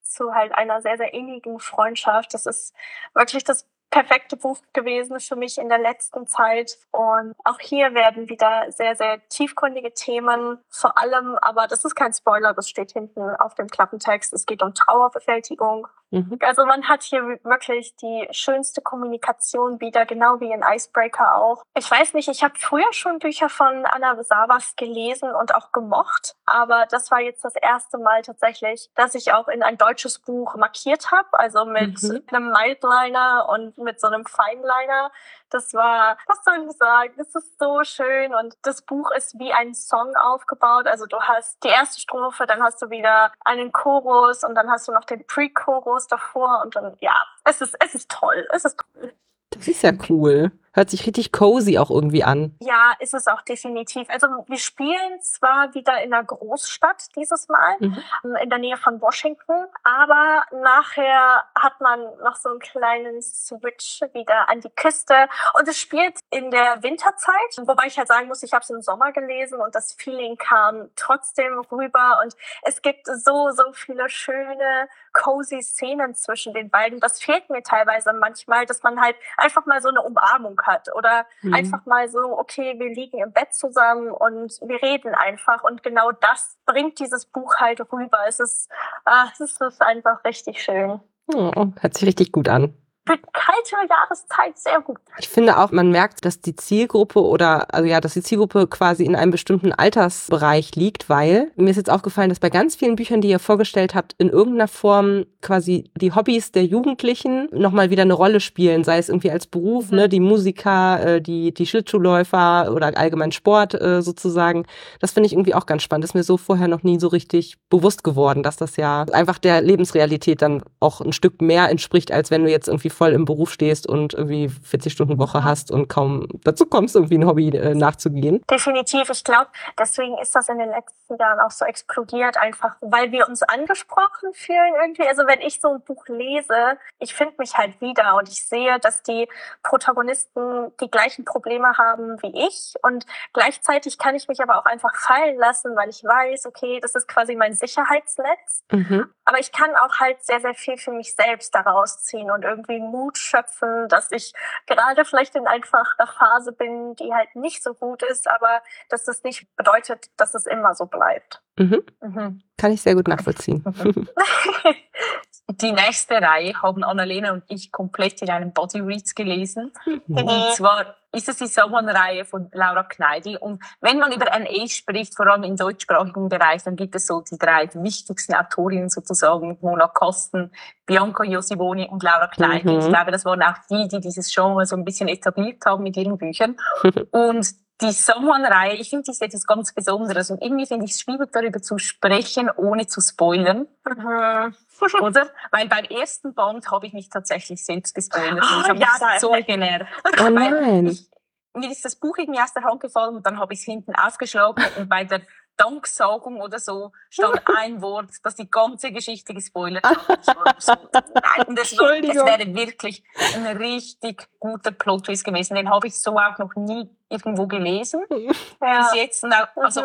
zu halt einer sehr, sehr innigen Freundschaft. Das ist wirklich das perfekte Buch gewesen für mich in der letzten Zeit. Und auch hier werden wieder sehr, sehr tiefgründige Themen, vor allem, aber das ist kein Spoiler, das steht hinten auf dem Klappentext. Es geht um Trauerbewältigung. Mhm. Also man hat hier wirklich die schönste Kommunikation wieder, genau wie in Icebreaker auch. Ich weiß nicht, ich habe früher schon Bücher von Anna Savas gelesen und auch gemocht, aber das war jetzt das erste Mal tatsächlich, dass ich auch in ein deutsches Buch markiert habe, also mit mhm. einem Mildliner und mit so einem Feinliner. Das war, was soll ich sagen, das ist so schön und das Buch ist wie ein Song aufgebaut. Also du hast die erste Strophe, dann hast du wieder einen Chorus und dann hast du noch den Pre-Chorus davor und dann, ja, es ist, es ist toll, es ist toll. Das ist ja cool. Hört sich richtig cozy auch irgendwie an. Ja, ist es auch definitiv. Also wir spielen zwar wieder in einer Großstadt dieses Mal, mhm. Ähm, in der Nähe von Washington, aber nachher hat man noch so einen kleinen Switch wieder an die Küste und es spielt in der Winterzeit, wobei ich halt sagen muss, ich habe es im Sommer gelesen und das Feeling kam trotzdem rüber und es gibt so, so viele schöne, cozy Szenen zwischen den beiden. Das fehlt mir teilweise manchmal, dass man halt einfach mal so eine Umarmung hat oder mhm. einfach mal so, okay, wir liegen im Bett zusammen und wir reden einfach und genau das bringt dieses Buch halt rüber. Es ist, ah, es ist einfach richtig schön. Oh, hört sich richtig gut an für kalte Jahreszeit sehr gut. Ich finde auch, man merkt, dass die Zielgruppe oder, also ja, dass die Zielgruppe quasi in einem bestimmten Altersbereich liegt, weil mir ist jetzt aufgefallen, dass bei ganz vielen Büchern, die ihr vorgestellt habt, in irgendeiner Form quasi die Hobbys der Jugendlichen nochmal wieder eine Rolle spielen, sei es irgendwie als Beruf, mhm. ne, die Musiker, äh, die, die Schlittschuhläufer oder allgemein Sport äh, sozusagen. Das finde ich irgendwie auch ganz spannend. Das ist mir so vorher noch nie so richtig bewusst geworden, dass das ja einfach der Lebensrealität dann auch ein Stück mehr entspricht, als wenn du jetzt irgendwie voll im Beruf stehst und irgendwie 40 Stunden Woche hast und kaum dazu kommst, irgendwie ein Hobby äh, nachzugehen. Definitiv. Ich glaube, deswegen ist das in den letzten Jahren auch so explodiert, einfach weil wir uns angesprochen fühlen irgendwie. Also wenn ich so ein Buch lese, ich finde mich halt wieder und ich sehe, dass die Protagonisten die gleichen Probleme haben wie ich und gleichzeitig kann ich mich aber auch einfach fallen lassen, weil ich weiß, okay, das ist quasi mein Sicherheitsnetz. Mhm. Aber ich kann auch halt sehr, sehr viel für mich selbst daraus ziehen und irgendwie Mut schöpfen, dass ich gerade vielleicht in einfach einer Phase bin, die halt nicht so gut ist, aber dass das nicht bedeutet, dass es immer so bleibt. Mhm. Mhm. Kann ich sehr gut nachvollziehen. Mhm. Die nächste Reihe haben Annalena und ich komplett in einem Body Reads gelesen. Mhm. Und zwar ist es die Someone-Reihe von Laura Kneidl. Und wenn man über NA spricht, vor allem im deutschsprachigen Bereich, dann gibt es so die drei wichtigsten Autorinnen sozusagen, Mona Kosten, Bianca Josivoni und Laura Kneidl. Mhm. Ich glaube, das waren auch die, die dieses Genre so ein bisschen etabliert haben mit ihren Büchern. und die Someone-Reihe, ich finde, die ist etwas ganz Besonderes und irgendwie finde ich es schwierig, darüber zu sprechen, ohne zu spoilern. Mhm. Oder? Weil beim ersten Band habe ich mich tatsächlich selbst gespoilert oh, ich habe ja, mich so genervt. Oh nein. Ich, mir ist das Buch irgendwie aus der Hand gefallen und dann habe ich es hinten aufgeschlagen und bei der Danksagung oder so stand ein Wort, das die ganze Geschichte gespoilert hat. So, nein, das, war, das wäre wirklich ein richtig guter Plot-Twist gewesen. Den habe ich so auch noch nie irgendwo gelesen. Ja. Bis jetzt. Also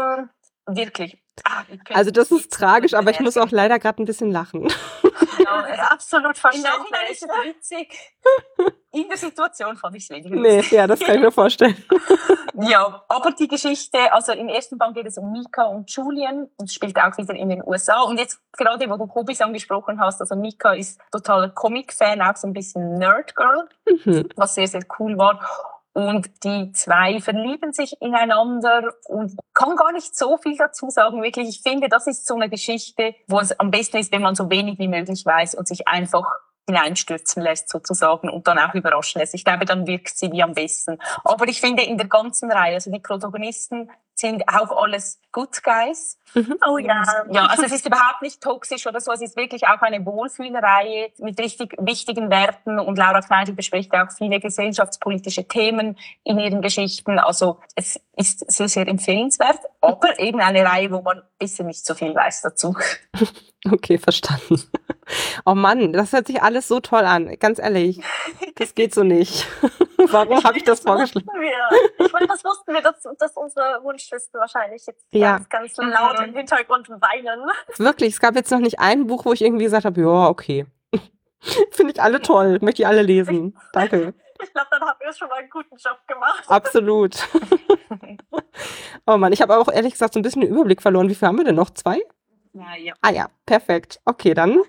wirklich. Ah, also das ist tragisch, aber ich muss auch leider gerade ein bisschen lachen. Genau, absolut verständlich. Im ist es witzig. In der Situation fand ich es weniger Nee, ja, das kann ich mir vorstellen. ja, aber die Geschichte, also im ersten Band geht es um Mika und Julian und spielt auch wieder in den USA. Und jetzt gerade, wo du Hobbys angesprochen hast, also Mika ist totaler Comic-Fan, auch so ein bisschen Nerd-Girl, mhm. was sehr, sehr cool war. Und die zwei verlieben sich ineinander und kann gar nicht so viel dazu sagen. Wirklich, ich finde, das ist so eine Geschichte, wo es am besten ist, wenn man so wenig wie möglich weiß und sich einfach hineinstürzen lässt sozusagen und dann auch überraschen lässt. Ich glaube, dann wirkt sie wie am besten. Aber ich finde in der ganzen Reihe, also die Protagonisten sind auch alles Good Guys. Mhm. Oh ja. Ja, also es ist überhaupt nicht toxisch oder so. Es ist wirklich auch eine Wohlfühlreihe mit richtig wichtigen Werten und Laura Kneidl bespricht auch viele gesellschaftspolitische Themen in ihren Geschichten. Also es ist sehr, sehr empfehlenswert, aber eben eine Reihe, wo man bisschen nicht so viel weiß dazu. Okay, verstanden. Oh Mann, das hört sich alles so toll an. Ganz ehrlich, das geht so nicht. Warum habe ich das vorgeschlagen? Ich meine, das wussten wir, dass, dass unsere Wunschlisten wahrscheinlich jetzt ja. ganz, ganz laut im Hintergrund weinen. Wirklich, es gab jetzt noch nicht ein Buch, wo ich irgendwie gesagt habe, ja, okay. Finde ich alle toll, möchte ich alle lesen. Danke. Ich glaube, dann haben wir schon mal einen guten Job gemacht. Absolut. oh Mann, ich habe auch ehrlich gesagt so ein bisschen den Überblick verloren. Wie viel haben wir denn noch? Zwei? Ja, ja. Ah ja, perfekt. Okay, dann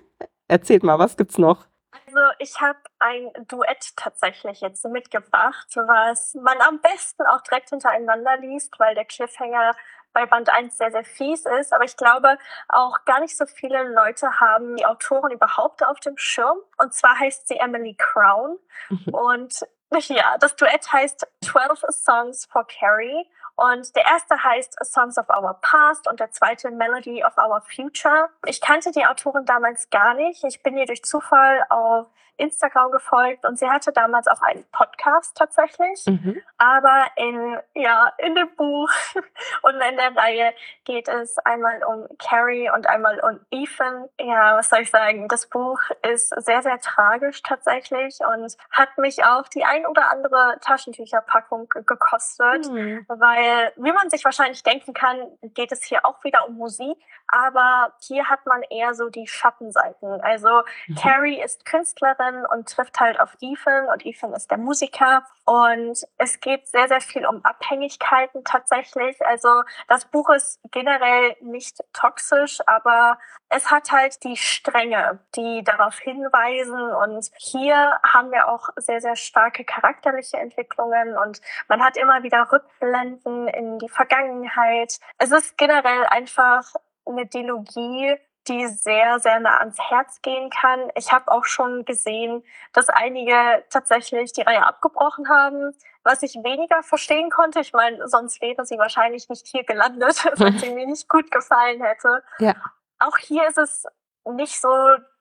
erzählt mal, was gibt's noch? Also ich habe ein Duett tatsächlich jetzt mitgebracht, was man am besten auch direkt hintereinander liest, weil der Cliffhanger bei Band 1 sehr, sehr fies ist. Aber ich glaube, auch gar nicht so viele Leute haben die Autorin überhaupt auf dem Schirm. Und zwar heißt sie Emily Crown. Mhm. Und ja, das Duett heißt 12 Songs for Carrie. Und der erste heißt Songs of Our Past und der zweite Melody of Our Future. Ich kannte die Autorin damals gar nicht. Ich bin ihr durch Zufall auf Instagram gefolgt und sie hatte damals auch einen Podcast tatsächlich. Mhm. Aber in, ja, in dem Buch und in der Reihe geht es einmal um Carrie und einmal um Ethan. Ja, was soll ich sagen? Das Buch ist sehr, sehr tragisch tatsächlich und hat mich auch die ein oder andere Taschentücherpackung gekostet, mhm. weil, wie man sich wahrscheinlich denken kann, geht es hier auch wieder um Musik, aber hier hat man eher so die Schattenseiten. Also mhm. Carrie ist Künstlerin, und trifft halt auf Ethan und Ethan ist der Musiker und es geht sehr, sehr viel um Abhängigkeiten tatsächlich. Also das Buch ist generell nicht toxisch, aber es hat halt die Stränge, die darauf hinweisen und hier haben wir auch sehr, sehr starke charakterliche Entwicklungen und man hat immer wieder Rückblenden in die Vergangenheit. Es ist generell einfach eine Dialogie, die sehr, sehr nah ans Herz gehen kann. Ich habe auch schon gesehen, dass einige tatsächlich die Reihe abgebrochen haben, was ich weniger verstehen konnte. Ich meine, sonst wäre sie wahrscheinlich nicht hier gelandet, wenn sie mir nicht gut gefallen hätte. Ja. Auch hier ist es nicht so,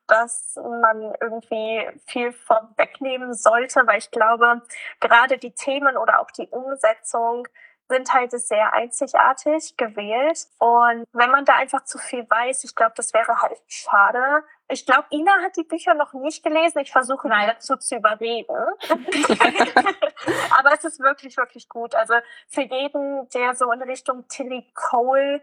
dass man irgendwie viel vorwegnehmen sollte, weil ich glaube, gerade die Themen oder auch die Umsetzung sind halt sehr einzigartig gewählt. Und wenn man da einfach zu viel weiß, ich glaube, das wäre halt schade. Ich glaube, Ina hat die Bücher noch nicht gelesen. Ich versuche sie dazu zu überreden. Aber es ist wirklich, wirklich gut. Also für jeden, der so in Richtung Tilly Cole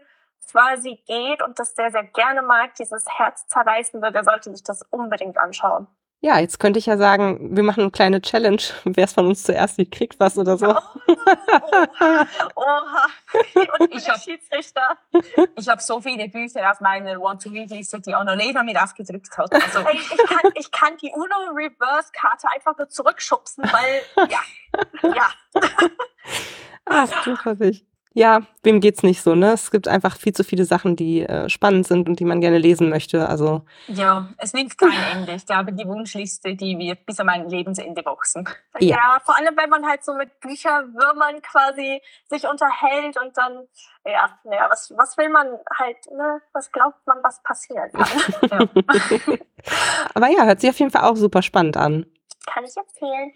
quasi geht und das sehr, sehr gerne mag, dieses Herz zerreißen wird, der sollte sich das unbedingt anschauen. Ja, jetzt könnte ich ja sagen, wir machen eine kleine Challenge. Wer es von uns zuerst sieht, kriegt was oder so. Oh, oha. oha. Und ich habe Schiedsrichter. Ich habe so viele Bücher auf meiner Want-to-Read-Liste, die Annalena mir aufgedrückt hat. Also. Ich, kann, ich kann die UNO-Reverse-Karte einfach nur zurückschubsen, weil, ja, ja. Ach, du ich. Ja, wem geht's nicht so, ne? Es gibt einfach viel zu viele Sachen, die äh, spannend sind und die man gerne lesen möchte. Also ja, es nimmt kein Ende. Ich glaube, die Wunschliste, die wird bis an mein Lebensende wachsen. Ja. ja, vor allem, wenn man halt so mit Bücherwürmern quasi sich unterhält und dann, ja, naja, was, was will man halt, ne? Was glaubt man, was passieren kann? ja. Aber ja, hört sich auf jeden Fall auch super spannend an. Kann ich empfehlen.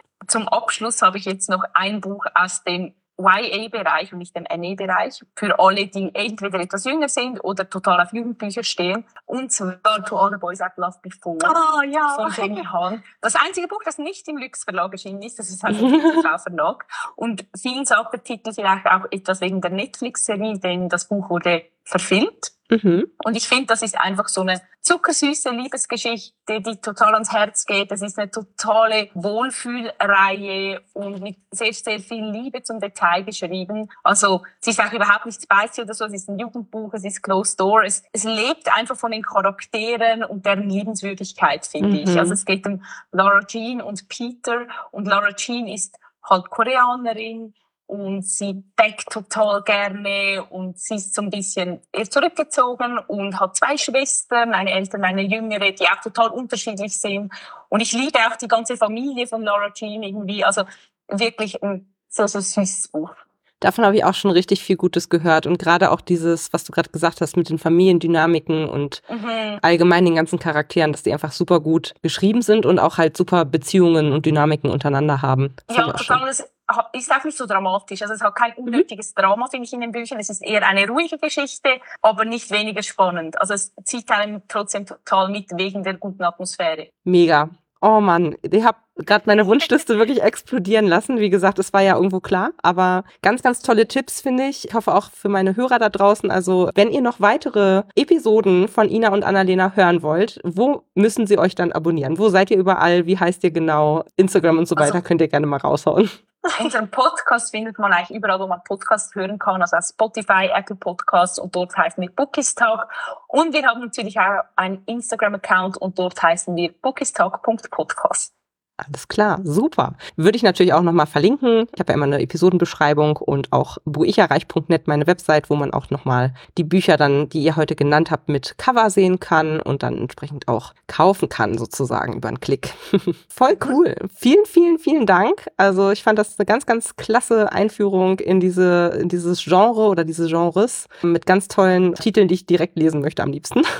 Zum Abschluss habe ich jetzt noch ein Buch aus dem YA-Bereich und nicht dem NE-Bereich für alle, die entweder etwas jünger sind oder total auf Jugendbücher stehen. Und zwar To All the Boys I've Loved Before oh, ja. von Jamie Hahn. Das einzige Buch, das nicht im Lux Verlag erschienen ist, das ist halt ein Verlag. Und vielen sagt der Titel vielleicht auch etwas wegen der Netflix-Serie, denn das Buch wurde verfilmt. Mhm. Und ich finde, das ist einfach so eine zuckersüße Liebesgeschichte, die total ans Herz geht. Das ist eine totale Wohlfühlreihe und mit sehr, sehr viel Liebe zum Detail geschrieben. Also es ist auch überhaupt nicht spicy oder so, es ist ein Jugendbuch, es ist Closed Door. Es, es lebt einfach von den Charakteren und deren Liebenswürdigkeit, finde mhm. ich. Also es geht um Laura Jean und Peter und Laura Jean ist halt Koreanerin, und sie backt total gerne und sie ist so ein bisschen zurückgezogen und hat zwei Schwestern, eine ältere, eine jüngere, die auch total unterschiedlich sind. Und ich liebe auch die ganze Familie von Laura Jean irgendwie. Also wirklich ein so, so süßes Buch. Davon habe ich auch schon richtig viel Gutes gehört. Und gerade auch dieses, was du gerade gesagt hast, mit den Familiendynamiken und mhm. allgemein den ganzen Charakteren, dass die einfach super gut geschrieben sind und auch halt super Beziehungen und Dynamiken untereinander haben. Das ja, total. Das ist auch nicht so dramatisch. Also es hat kein mhm. unnötiges mhm. Drama, finde ich, in den Büchern. Es ist eher eine ruhige Geschichte, aber nicht weniger spannend. Also es zieht einem trotzdem total mit wegen der guten Atmosphäre. Mega. Oh Mann, ich habe gerade meine Wunschliste wirklich explodieren lassen. Wie gesagt, es war ja irgendwo klar, aber ganz, ganz tolle Tipps finde ich. Ich hoffe auch für meine Hörer da draußen. Also, wenn ihr noch weitere Episoden von Ina und Annalena hören wollt, wo müssen sie euch dann abonnieren? Wo seid ihr überall? Wie heißt ihr genau? Instagram und so weiter also, könnt ihr gerne mal raushauen. Unseren Podcast findet man eigentlich überall, wo man Podcasts hören kann, also Spotify, Apple Podcasts und dort heißen wir Bookistalk. Und wir haben natürlich auch einen Instagram-Account und dort heißen wir bookistalk.podcast. Alles klar, super. Würde ich natürlich auch nochmal verlinken. Ich habe ja immer eine Episodenbeschreibung und auch buicherreich.net, meine Website, wo man auch nochmal die Bücher dann, die ihr heute genannt habt, mit Cover sehen kann und dann entsprechend auch kaufen kann, sozusagen über einen Klick. Voll cool. Vielen, vielen, vielen Dank. Also ich fand das eine ganz, ganz klasse Einführung in diese, in dieses Genre oder diese Genres mit ganz tollen Titeln, die ich direkt lesen möchte am liebsten.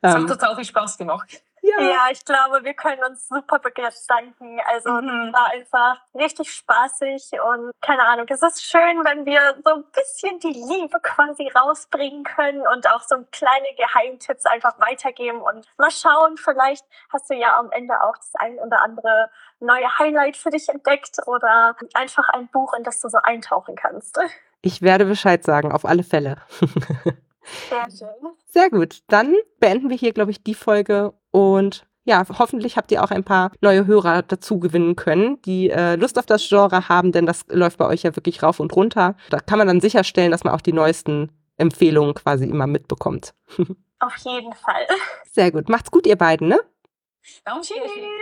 Es hat ähm, total viel Spaß gemacht. Ja. ja, ich glaube, wir können uns super bedanken. Also mhm. war einfach richtig spaßig und keine Ahnung, es ist schön, wenn wir so ein bisschen die Liebe quasi rausbringen können und auch so kleine Geheimtipps einfach weitergeben und mal schauen, vielleicht hast du ja am Ende auch das ein oder andere neue Highlight für dich entdeckt oder einfach ein Buch, in das du so eintauchen kannst. Ich werde Bescheid sagen, auf alle Fälle. Sehr schön. Sehr gut. Dann beenden wir hier, glaube ich, die Folge und ja, hoffentlich habt ihr auch ein paar neue Hörer dazu gewinnen können, die äh, Lust auf das Genre haben, denn das läuft bei euch ja wirklich rauf und runter. Da kann man dann sicherstellen, dass man auch die neuesten Empfehlungen quasi immer mitbekommt. Auf jeden Fall. Sehr gut. Macht's gut, ihr beiden, ne?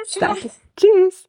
Tschüss. Danke. Tschüss.